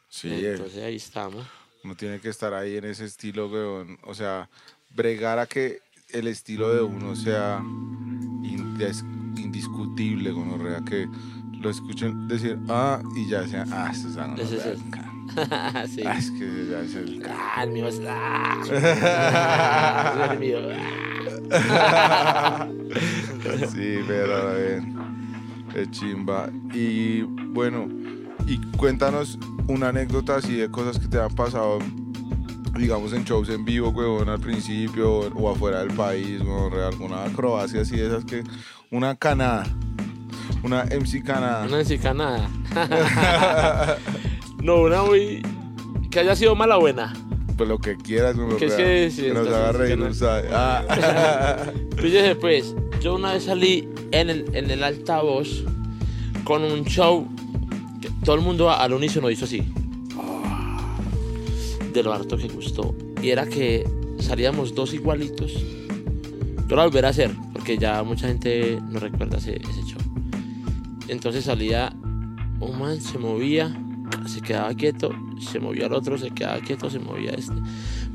Sí, eh, Entonces ahí estamos. uno tiene que estar ahí en ese estilo, güey. O sea, bregar a que el estilo de uno sea indes- indiscutible, gonorrea, que lo escuchen decir, ah, y ya sean, ah, esto es Ese es el- sí. Ah, es que ya es el... Ah, el mío es. Ah, el mío. Sí, pero bien. Es chimba. Y bueno, y cuéntanos una anécdota así de cosas que te han pasado, digamos, en shows en vivo, huevón, al principio o afuera del país, alguna acrobacia así de esas que. Una canada. Una MC canada. Una encicanada. no, una muy. Que haya sido mala o buena. Pues lo que quieras, no Que sí, sí, nos entonces, haga reír, canada. no sabe. Ah. Fíjese, pues, yo una vez salí en el, en el altavoz con un show que todo el mundo al unísono hizo así. De lo harto que gustó. Y era que salíamos dos igualitos. Yo la volveré a hacer, porque ya mucha gente no recuerda ese, ese show. Entonces salía un man, se movía, se quedaba quieto, se movía el otro, se quedaba quieto, se movía este.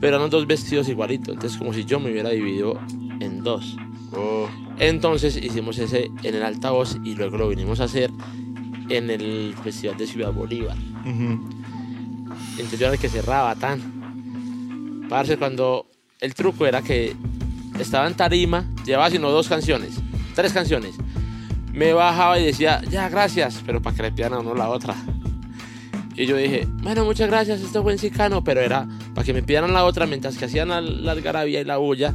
Pero eran dos vestidos igualitos, entonces como si yo me hubiera dividido en dos. Oh, Entonces hicimos ese en el altavoz y luego lo vinimos a hacer en el Festival de Ciudad Bolívar. ujú. Entonces yo era el que cerraba tan. Parce, cuando el truco era que estaba en tarima, llevaba sino dos canciones, tres canciones. Me bajaba y decía, ya, gracias, pero para que le pidan a uno la otra. Y yo dije, bueno, muchas gracias, esto fue en Sicano, pero era para que me pidieran la otra mientras que hacían la, la algarabía y la bulla.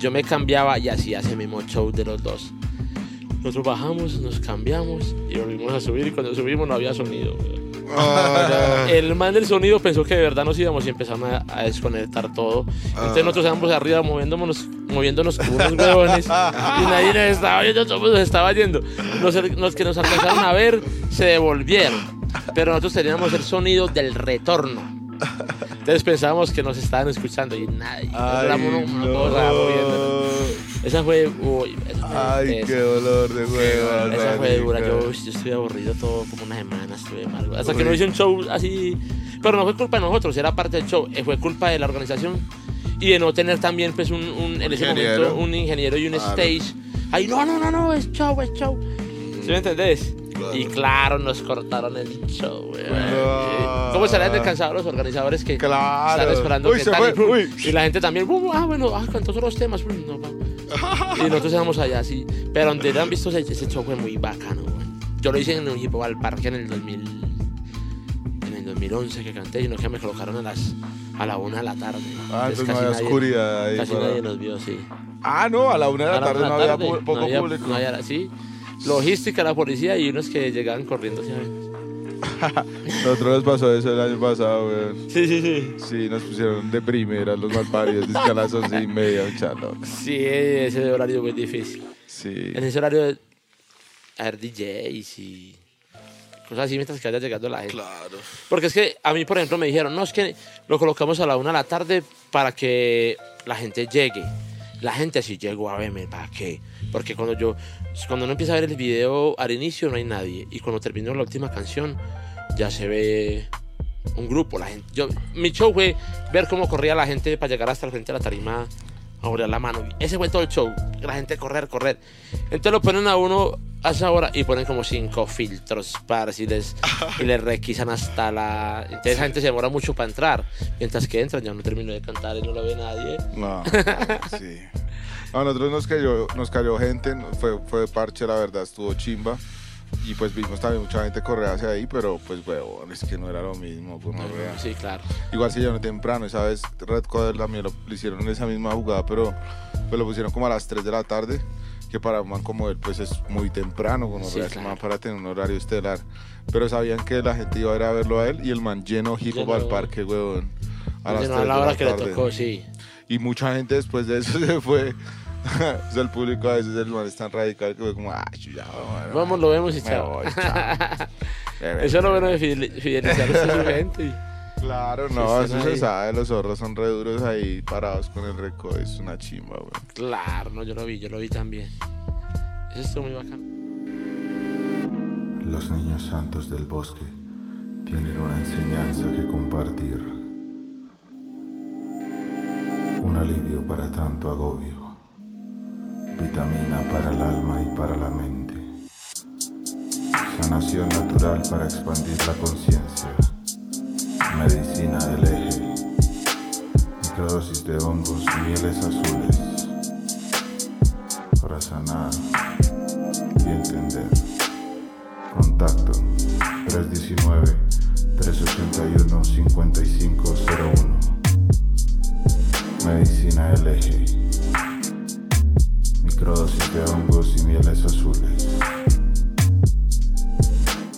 Yo me cambiaba y hacía ese mismo show de los dos. Nosotros bajamos, nos cambiamos y volvimos a subir y cuando subimos no había sonido. Ah, El man del sonido pensó que de verdad nos íbamos y empezamos a, a desconectar todo. Entonces nosotros estábamos arriba moviéndonos, moviéndonos como unos huevones y nadie nos estaba viendo, todo el mundo se estaba yendo. Los, los que nos alcanzaron a ver se devolvieron, pero nosotros teníamos el sonido del retorno. Entonces pensábamos que nos estaban escuchando y una no. Esa fue, uy, esa fue Ay, qué dolor de huevo. Esa fue dura, yo, yo estuve aburrido todo como una semana, estuve mal. Hasta que no hice un show así. Pero no fue culpa de nosotros, era parte del show, eh, fue culpa de la organización y de no tener también, pues, un, un- en ese Ingeniero. momento, un ingeniero y un stage. Ay, no, no, no, no, es show, es show. ¿Sí me entendés? Claro. Y claro, nos cortaron el show, güey. No. ¿Cómo estarían descansados los organizadores que Claro. están esperando Uy, que tal? y, y la gente también, "Bum, ah, bueno, ah, ¿cuántos son los temas? No. Y nosotros íbamos allá, sí. Pero donde han visto ese, ese show fue muy bacano, güey. Yo lo hice en un hip al parque en el 2000, en el 2011 que canté, y no que me colocaron a las a la una de la tarde. Ah, entonces no casi había nadie- oscuridad ahí Casi para- nadie nos vio, sí. Ah, no, a la una de la A la tarde no había tarde, poco no había- público. no había- sí. Logística, la policía y unos que llegaban corriendo. Nosotros nos pasó eso el año pasado, weón. Sí, sí, sí. Sí, nos pusieron de primera los malparidos, dice a las once y media, un. Sí, ese horario muy difícil. Sí. En ese horario, a ver, DJs y cosas así mientras que vaya llegando la gente. Claro. Porque es que a mí, por ejemplo, me dijeron, no, es que lo colocamos a la una de la tarde para que la gente llegue. La gente sí llegó a verme, ¿para qué? Porque cuando yo, cuando uno empieza a ver el video al inicio no hay nadie. Y cuando terminó la última canción, ya se ve un grupo. La gente, yo, mi show fue ver cómo corría la gente para llegar hasta el frente de la tarima a orear la mano. Ese fue todo el show. La gente correr, correr. Entonces lo ponen a uno a esa hora y ponen como cinco filtros para si les, y les requisan hasta la. Entonces la gente se demora mucho para entrar. Mientras que entran, ya no termino de cantar y no lo ve nadie. No, sí. A nosotros nos cayó, nos cayó gente, no- fue, fue de parche, la verdad, estuvo chimba. Y pues vimos también mucha gente correr hacia ahí, pero pues, huevón, es que no era lo mismo, pues no vea. Sí, claro. Igual se llenó temprano, esa vez Red Coder también lo, lo hicieron en esa misma jugada, pero pues lo pusieron como a las 3 de la tarde, que para un man como él pues es muy temprano, como Sí, claro. man para tener un horario estelar. Pero sabían que la gente iba a ir a verlo a él y el man lleno hip hop al parque, huevón. A las Llenó 3 a la de hora la que le tocó, sí. Y mucha gente después de eso se fue. o sea, el público a veces el man es tan radical que fue como, ah, ya, bueno, Vamos, lo vemos y chao. voy, chao". Eso es lo bueno de fidel- fidelizar a su gente. Claro, no, eso se ahí. sabe, los zorros son re duros ahí parados con el récord, es una chimba, güey. Claro, no, yo lo vi, yo lo vi también. Eso estuvo muy bacano. Los niños santos del bosque tienen una enseñanza que compartir. Un alivio para tanto agobio. Vitamina para el alma y para la mente. Sanación natural para expandir la conciencia. Medicina del eje. Microdosis de hongos mieles azules. Para sanar y entender. Contacto 319-381-5501. Medicina del eje. De hongos y mieles azules.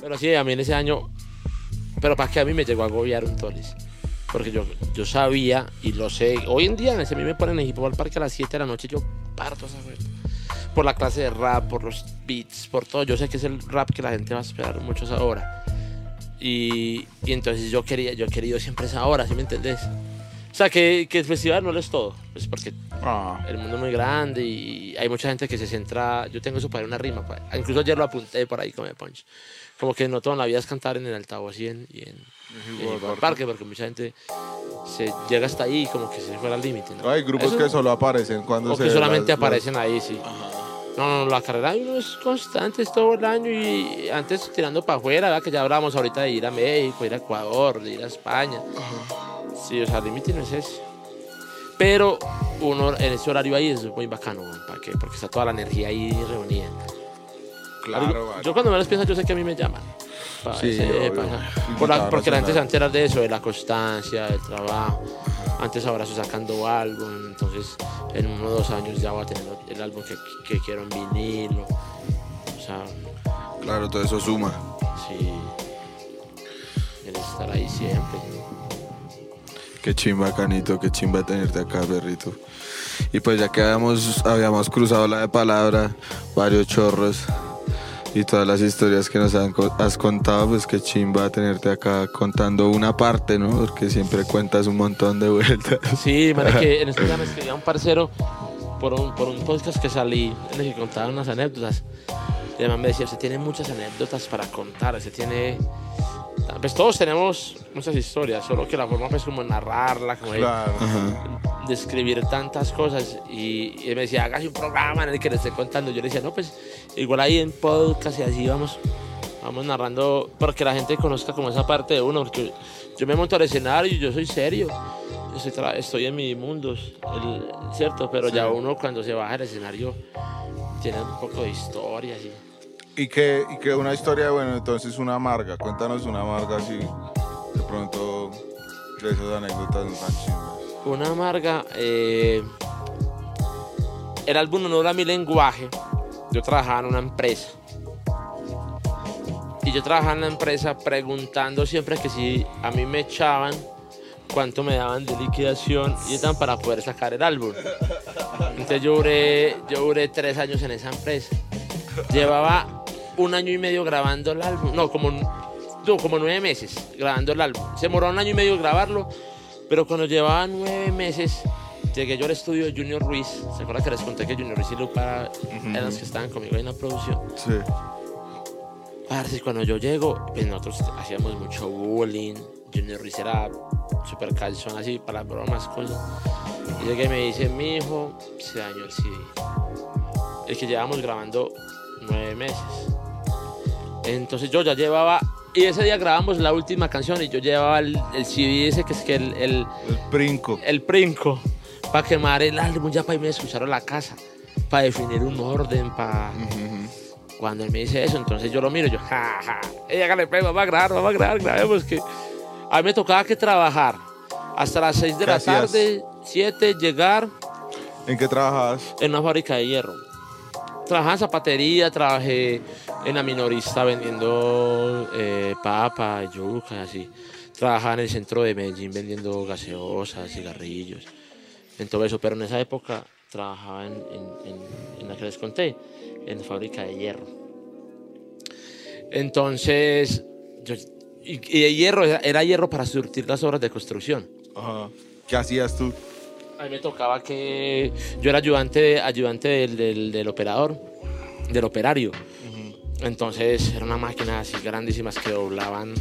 Pero sí, a mí en ese año. Pero para que a mí me llegó a agobiar un tolis. Porque yo, yo sabía y lo sé. Hoy en día, si a mí me ponen en equipo al parque a las 7 de la noche, yo parto esa vuelta. Por la clase de rap, por los beats, por todo. Yo sé que es el rap que la gente va a esperar mucho a esa hora. Y, y entonces yo quería, yo he querido siempre esa hora, ¿sí me entendés? O sea, que, que el festival no lo es todo. Pues porque Ah, el mundo es muy grande y hay mucha gente que se centra. Yo tengo eso para una rima. pa- Incluso ayer lo apunté por ahí como de punch. Como que no toda la vida es cantar en el altavoz y en, y en, y en el parque, porque mucha gente se llega hasta ahí y como que se fuera al límite. ¿no? hay grupos Eso- que solo aparecen cuando o se que solamente las- las- aparecen ahí, sí. No, no, la carrera uno es constante, es todo el año y antes tirando para afuera, ¿verdad? que ya hablábamos ahorita de ir a México, ir a Ecuador, de ir a España. Sí, o sea, el límite no es ese. Pero uno en ese horario ahí es muy bacano, ¿para qué? Porque está toda la energía ahí reunida. Claro, vale. Yo cuando me los pienso, yo sé que a mí me llaman. Pa' Sí, ese- pa' por la- porque la gente se entera de eso, de la constancia, del trabajo. Antes ahora estoy sacando álbum, entonces en uno o dos años ya voy a tener el álbum que, que quiero en vinilo. O sea, Claro, todo eso suma. sí. El estar ahí siempre. Qué chimba, Canito, qué chimba tenerte acá, perrito. Y pues ya que habíamos, habíamos cruzado la de palabra, varios chorros y todas las historias que nos han has contado, pues qué chimba tenerte acá contando una parte, ¿no? Porque siempre cuentas un montón de vueltas. Sí, en estos días me escribía un parcero por un, por un podcast que salí en el que contaba unas anécdotas. Y además me decía, usted tiene muchas anécdotas para contar, usted tiene... Pues todos tenemos muchas historias, solo que la forma pues como narrarla, como de- describir tantas cosas y, y él me decía, hágase un programa en el que le esté contando. Yo le decía, no, pues igual ahí en podcast y así vamos, vamos narrando, porque la gente conozca como esa parte de uno, porque yo me monto al escenario y yo soy serio. estoy, en mi mundo, el- ¿cierto? Pero ya uno cuando se baja al escenario tiene un poco de historia. ¿sí? Y que, y que una historia, bueno, entonces una amarga. Cuéntanos una amarga así, de pronto, de esas anécdotas no tan chimbas. Una amarga. eh, el álbum Honor a mi lenguaje. Yo trabajaba en una empresa. Y yo trabajaba en la empresa preguntando siempre que si a mí me echaban, cuánto me daban de liquidación y tan para poder sacar el álbum. Entonces yo duré, yo duré tres años en esa empresa. Llevaba un año y medio grabando el álbum. No, como, no, como nueve meses grabando el álbum. Se demoró un año y medio grabarlo, pero cuando llevaba nueve meses, llegué yo al estudio de Junior Ruiz. ¿Se acuerdan que les conté que Junior Ruiz y Lupa eran los que estaban conmigo en la producción? Sí. Parce, cuando yo llego, pues nosotros hacíamos mucho bullying. Junior Ruiz era súper calzón así para bromas, cosas. Y llegué y me dice, mi hijo, se dañó el CD. El que llevamos grabando nueve meses. Entonces yo ya llevaba, y ese día grabamos la última canción y yo llevaba el, el CD ese que es que el, el, El brinco. el brinco para quemar el álbum ya para irme a escuchar a la casa, para definir un orden, para... Cuando él me dice eso, entonces yo lo miro y yo, ja, ja, ella hágale pues, vamos a grabar, vamos a grabar, grabemos que... A mí me tocaba que trabajar hasta las 6 de ¿Qué la tarde, 7, llegar ¿En qué trabajabas? en una fábrica de hierro. Trabajaba en zapatería, trabajé en la minorista vendiendo eh, papa, yuca así. Trabajaba en el centro de Medellín vendiendo gaseosas, cigarrillos, en todo eso. Pero en esa época trabajaba en, en- en- la que les conté, en fábrica de hierro. Entonces, y, y hierro, era, hierro para surtir las obras de construcción. ¿Qué hacías tú? A mí me tocaba que yo era ayudante, ayudante del, del- del operador, del operario. Entonces era una máquina así grandísimas que doblaban,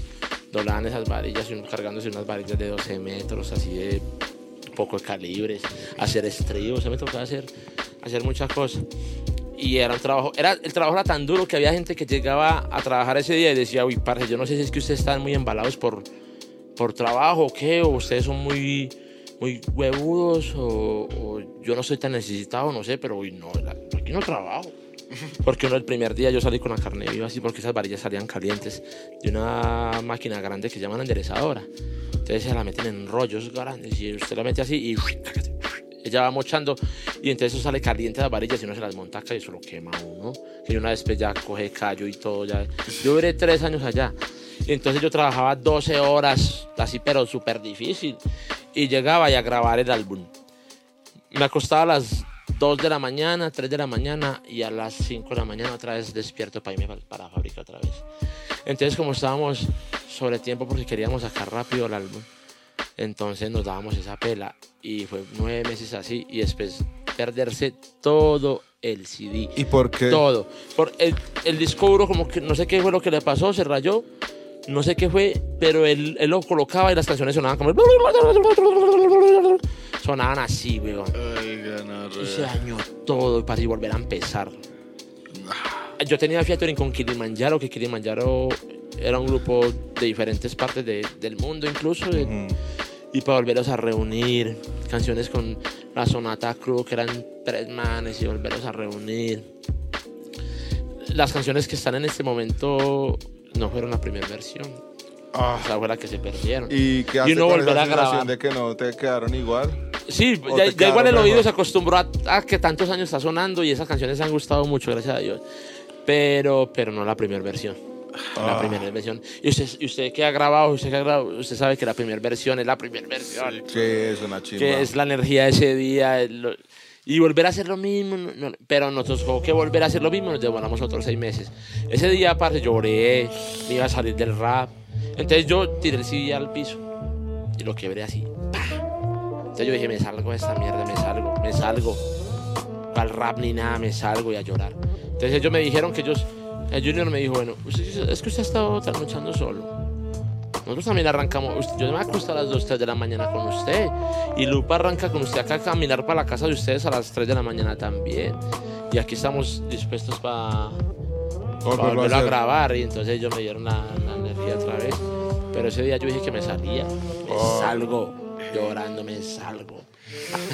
doblaban esas varillas y cargándose unas varillas de 12 metros, así de poco de calibres, hacer estribos, se me tocaba hacer, hacer muchas cosas. Y era un trabajo, era, el trabajo era tan duro que había gente que llegaba a trabajar ese día y decía, uy, parce, yo no sé si es que ustedes están muy embalados por, por trabajo o qué, o ustedes son muy, muy huevudos, o, o yo no soy tan necesitado, no sé, pero uy, no, la- aquí no trabajo. Porque uno el primer día yo salí con la carne viva así porque esas varillas salían calientes de una máquina grande que llaman enderezadora. Entonces se la meten en rollos grandes y usted la mete así y ella va mochando y entonces eso sale caliente las varillas y uno se las monta acá y eso lo quema uno. Y una vez pues ya coge callo y todo ya. Yo duré tres años allá. Entonces yo trabajaba 12 horas así pero súper difícil y llegaba y a grabar el álbum. Me acostaba a las 2 de la mañana, 3 de la mañana y a las 5 de la mañana otra vez despierto para irme pa- para la fábrica otra vez. Entonces como estábamos sobre tiempo porque queríamos sacar rápido el álbum, entonces nos dábamos esa pela y fue nueve meses así y después perderse todo el CD. ¿Y por qué? Todo. Por el, el disco duro como que no sé qué fue lo que le pasó, se rayó. No sé qué fue, pero él, él lo colocaba y las canciones sonaban como... Sonaban así, weón. Ay, Y se dañó todo para volver a empezar. Yo tenía featuring con Kilimanjaro, que Kilimanjaro era un grupo de diferentes partes de- del mundo incluso. de- Y para volverlos a reunir. Canciones con la Sonata Crew, que eran tres manes, y volverlos a reunir. Las canciones que están en este momento no fueron la primera versión. Ah, Esa fue la que se perdieron. ¿Y qué Y hace uno con volver esa a grabar. de que no te quedaron igual? Sí, ¿O ya, ya igual el quedaron oído mejor? se acostumbró a, a que tantos años está sonando y esas canciones han gustado mucho, gracias a Dios. Pero, pero no la primera versión. La Ah. primera versión. Y usted, usted que ha grabado, usted que ha grabado, usted sabe que la primera versión es la primera versión. Que es una chimba. Que es la energía de ese día. lo- y volver a hacer lo mismo. no- no- pero nosotros, como que volver a hacer lo mismo, nos demoramos otros seis meses. Ese día, aparte, lloré, me iba a salir del rap. Entonces yo tiré el CD al piso y lo quebré así. ¡pa! Entonces yo dije, me salgo de esta mierda, me salgo, me salgo. Al rap ni nada, me salgo y a llorar. Entonces ellos me dijeron que ellos, el Junior me dijo, bueno, usted- es que usted ha estado trasnochando solo. Nosotros también arrancamos, yo me acuesto a las 2, 3 de la mañana con usted. Y Lupa arranca con usted acá a caminar para la casa de ustedes a las 3 de la mañana también. Y aquí estamos dispuestos para Volverlo volver a hacer. grabar. Y entonces ellos me dieron la, la energía otra vez. Pero ese día yo dije que me salía. Me Oh. salgo. Llorando me salgo.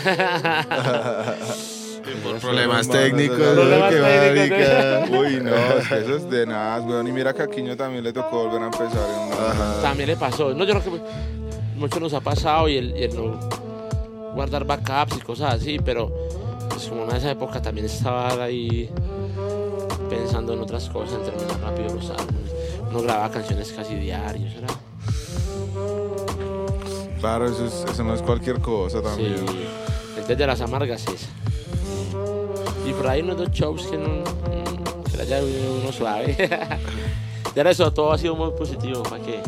Por problemas técnicos. Problemas. Uy, no, es que eso es de nada, weón. Y mira que a Quiño también le tocó volver a empezar en. También le pasó. No, yo creo que mucho nos ha pasado y el, y el no guardar backups y cosas así, pero pues como en esa época también estaba ahí pensando en otras cosas, en terminar rápido los álbumes. Uno grababa canciones casi diarios, ¿era? Claro, eso, es- eso no es cualquier cosa Sí. también. El de las amargas es. Y por ahí unos dos shows que no. que le haya uno suave. De eso todo ha sido muy positivo, ¿para qué?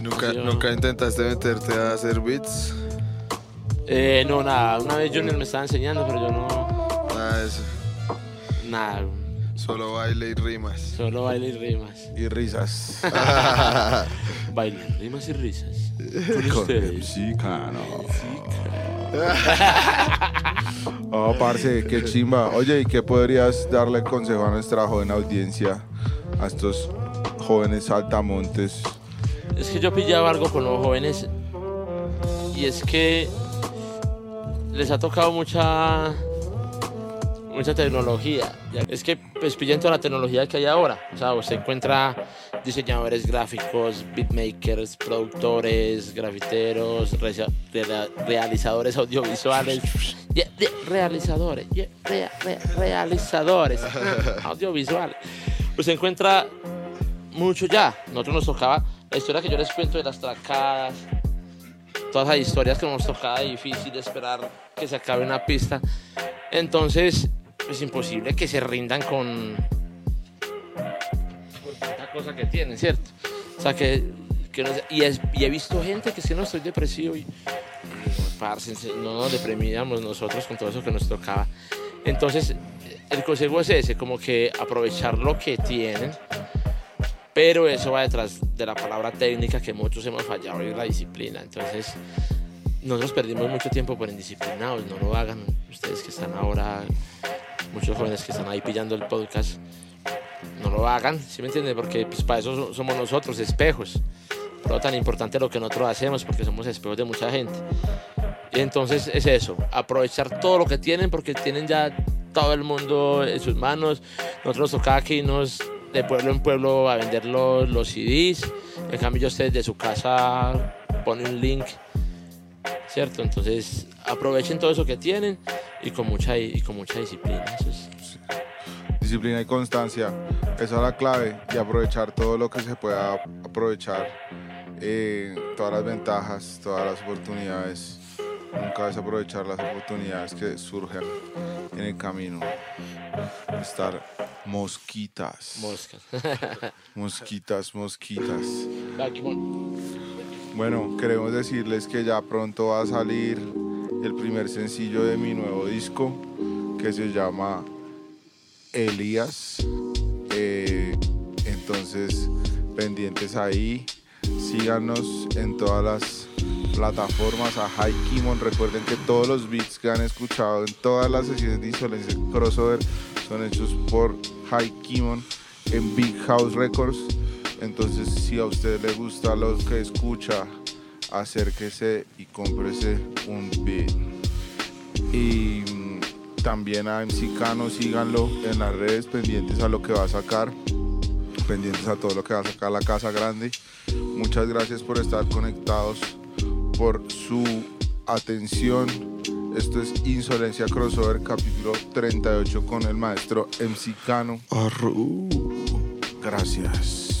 ¿Nunca, Sí, ¿Nunca intentaste meterte a hacer beats? Eh, no, nada. Una vez Junior me estaba enseñando, pero yo no. Nada de eso. Nada. Solo baile y rimas. Solo baile y rimas. Y risas. Baile, rimas y risas. Con Con ustedes. mexicano. Oh, parce, qué chimba. Oye, ¿y qué podrías darle consejo a nuestra joven audiencia? A estos jóvenes saltamontes. Es que yo pillaba algo con los jóvenes y es que les ha tocado mucha mucha tecnología. Es que pues pillan toda la tecnología que hay ahora. O sea, usted encuentra diseñadores gráficos, beatmakers, productores, grafiteros, rea- rea- realizadores audiovisuales. Yeah, yeah, realizadores, yeah, realizadores audiovisuales. Usted encuentra mucho ya. Nosotros nos tocaba la historia que yo les cuento de las tracadas, todas las historias que nos tocaba difícil esperar que se acabe una pista. Entonces, es imposible que se rindan con, con tanta cosa que tienen, ¿cierto? O sea, que, que no y, es- y he visto gente que si no estoy depresivo y, parce, no nos deprimíamos nosotros con todo eso que nos tocaba. Entonces, el consejo es ese, como que aprovechar lo que tienen, pero eso va detrás de la palabra técnica que muchos hemos fallado y es la disciplina. Entonces, nosotros perdimos mucho tiempo por indisciplinados, no lo hagan ustedes que están ahora, muchos jóvenes que están ahí pillando el podcast, no lo hagan, ¿sí me entienden? Porque pues, para eso so- somos nosotros, espejos. Pero tan importante lo que nosotros hacemos porque somos espejos de mucha gente. Y entonces es eso, aprovechar todo lo que tienen porque tienen ya todo el mundo en sus manos. Nosotros nos tocaba que irnos de pueblo en pueblo a vender los, los CDs. En cambio, ustedes de su casa ponen un link, ¿cierto? Entonces aprovechen todo eso que tienen y con mucha, y con mucha disciplina. Eso es- Disciplina y constancia. Esa es la clave. Y aprovechar todo lo que se pueda aprovechar. eh, todas las ventajas, todas las oportunidades. Nunca desaprovechar las oportunidades que surgen en el camino. Estar mosquitas. Moscas. Mosquitas, mosquitas. Bueno, queremos decirles que ya pronto va a salir el primer sencillo de mi nuevo disco que se llama Elías. Eh, entonces, pendientes ahí. Síganos en todas las plataformas a High Kimon. Recuerden que todos los beats que han escuchado en todas las sesiones de Insolencia Crossover son hechos por High Kimon en Big House Records. Entonces, si a usted le gusta lo que escucha, acérquese y cómprese un beat. Y mm, también a MC Cano, síganlo en las redes, pendientes a lo que va a sacar, pendientes a todo lo que va a sacar la Casa Grande. Muchas gracias por estar conectados, por su atención. Esto es Insolencia Crossover, capítulo 38 con el maestro MC Cano. Arru. Gracias.